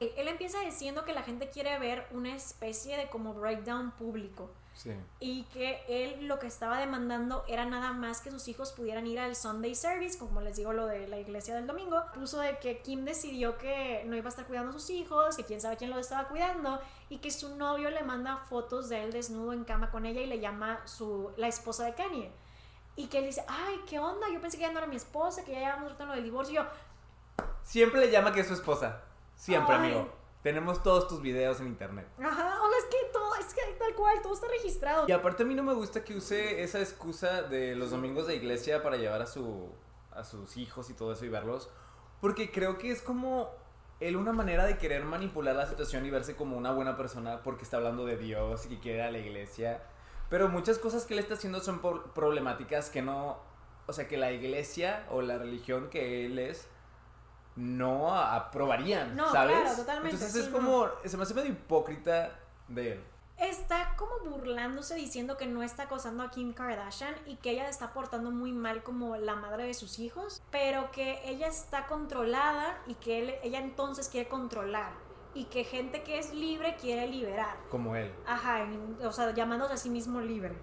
Él él empieza diciendo que la gente quiere ver una especie de como breakdown público. Sí. y que él lo que estaba demandando era nada más que sus hijos pudieran ir al Sunday Service, como les digo lo de la iglesia del domingo, puso de que Kim decidió que no iba a estar cuidando a sus hijos, que quién sabe quién lo estaba cuidando y que su novio le manda fotos de él desnudo en cama con ella y le llama su la esposa de Kanye. Y que él dice, ay, ¿qué onda? Yo pensé que ya no era mi esposa, que ya llevábamos rato en lo del divorcio. Y yo, Siempre le llama que es su esposa. Siempre, Ay. amigo. Tenemos todos tus videos en internet. ajá, o es que todo, es que tal cual, todo está registrado. Y aparte a mí no me gusta que use esa excusa de los domingos de iglesia para llevar a su a sus hijos y todo eso y verlos, porque creo que es como él una manera de querer manipular la situación y verse como una buena persona porque está hablando de Dios y quiere ir a la iglesia, pero muchas cosas que él está haciendo son problemáticas que no, o sea, que la iglesia o la religión que él es no aprobarían, No, ¿sabes? claro, totalmente, Entonces sí, es no. como se me hace medio hipócrita de él. está como burlándose diciendo que no está acosando a Kim Kardashian y que ella está portando muy mal como la madre de sus hijos, pero que ella está controlada y que él- ella entonces quiere controlar y que gente que es libre quiere liberar. Como él. Ajá, o sea, llamándose a sí mismo libre.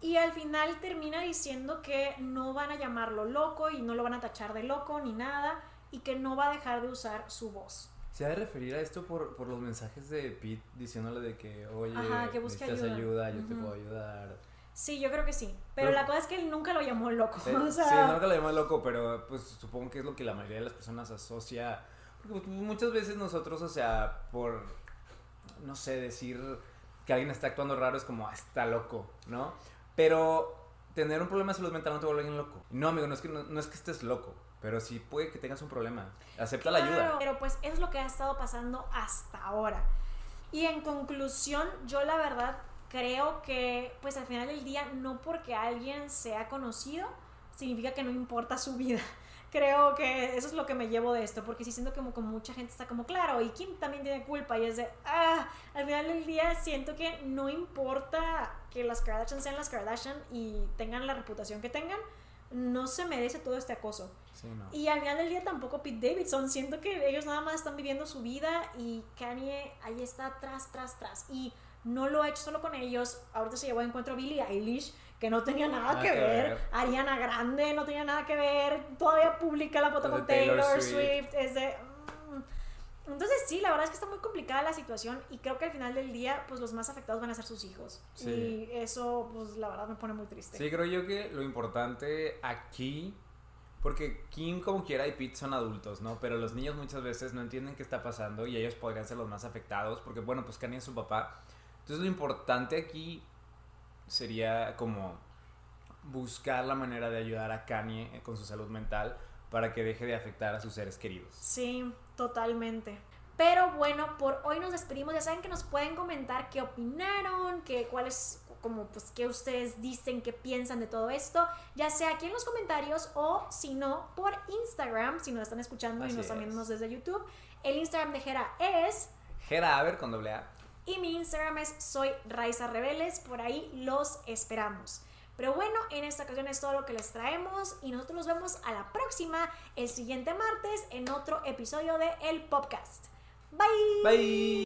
Y al final termina diciendo que no van a llamarlo loco y no lo van a tachar de loco ni nada y que no va a dejar de usar su voz. ¿Se ha de referir a esto por, por los mensajes de Pete diciéndole de que, oye, Ajá, que busque necesitas ayuda. ayuda, yo te puedo ayudar? Sí, yo creo que sí. Pero, Pero- la cosa es que él nunca lo llamó loco. Eh, o sea, Sí, que lo llamo loco, pero pues supongo que es lo que la mayoría de las personas asocia. Porque muchas veces nosotros, o sea, por, no sé, decir que alguien está actuando raro es como, "Ah, está loco, ¿no? Pero tener un problema de salud mental no te vuelve alguien loco. No, amigo, no es que, no, no es que estés loco, pero sí puede que tengas un problema. Acepta la ayuda. Pero pues es lo que ha estado pasando hasta ahora. Y en conclusión, yo la verdad creo que pues al final del día no porque alguien sea conocido significa que no importa su vida. Creo que eso es lo que me llevo de esto, porque sí siento como, como mucha gente está como, claro, y Kim también tiene culpa, y es de, ah, al final del día siento que no importa que las Kardashian sean las Kardashian y tengan la reputación que tengan, no se merece todo este acoso. Sí, no. Y al final del día tampoco Pete Davidson. Siento que ellos nada más están viviendo su vida y Kanye ahí está tras, tras, tras. Y no lo ha hecho solo con ellos. Ahorita se llevó a encuentro a Billie Eilish, que no tenía nada, Nada que, que ver. ver. Ariana Grande no tenía nada que ver. Todavía publica la foto con Taylor, Taylor Swift. Swift. Es de. Entonces sí, la verdad es que está muy complicada la situación y creo que al final del día pues los más afectados van a ser sus hijos. Sí. Y eso pues la verdad me pone muy triste. Sí, creo yo que lo importante aquí, porque Kim como quiera y Pete son adultos, ¿no? Pero los niños muchas veces no entienden qué está pasando y ellos podrían ser los más afectados, porque bueno, pues Kanye es su papá. Entonces lo importante aquí sería como buscar la manera de ayudar a Kanye con su salud mental para que deje de afectar a sus seres queridos. Sí, totalmente. Pero bueno, por hoy nos despedimos. Ya saben que nos pueden comentar qué opinaron, qué cuáles como pues qué ustedes dicen, qué piensan de todo esto, ya sea aquí en los comentarios o si no por Instagram, si nos están escuchando y nos están es. viendo desde YouTube. El Instagram de Jera es Jera Aver con doble A. Y mi Instagram es soy Raiza Rebeles, por ahí los esperamos. Pero bueno, en esta ocasión es todo lo que les traemos y nosotros nos vemos a la próxima, el siguiente martes, en otro episodio de El Podcast. Bye. Bye.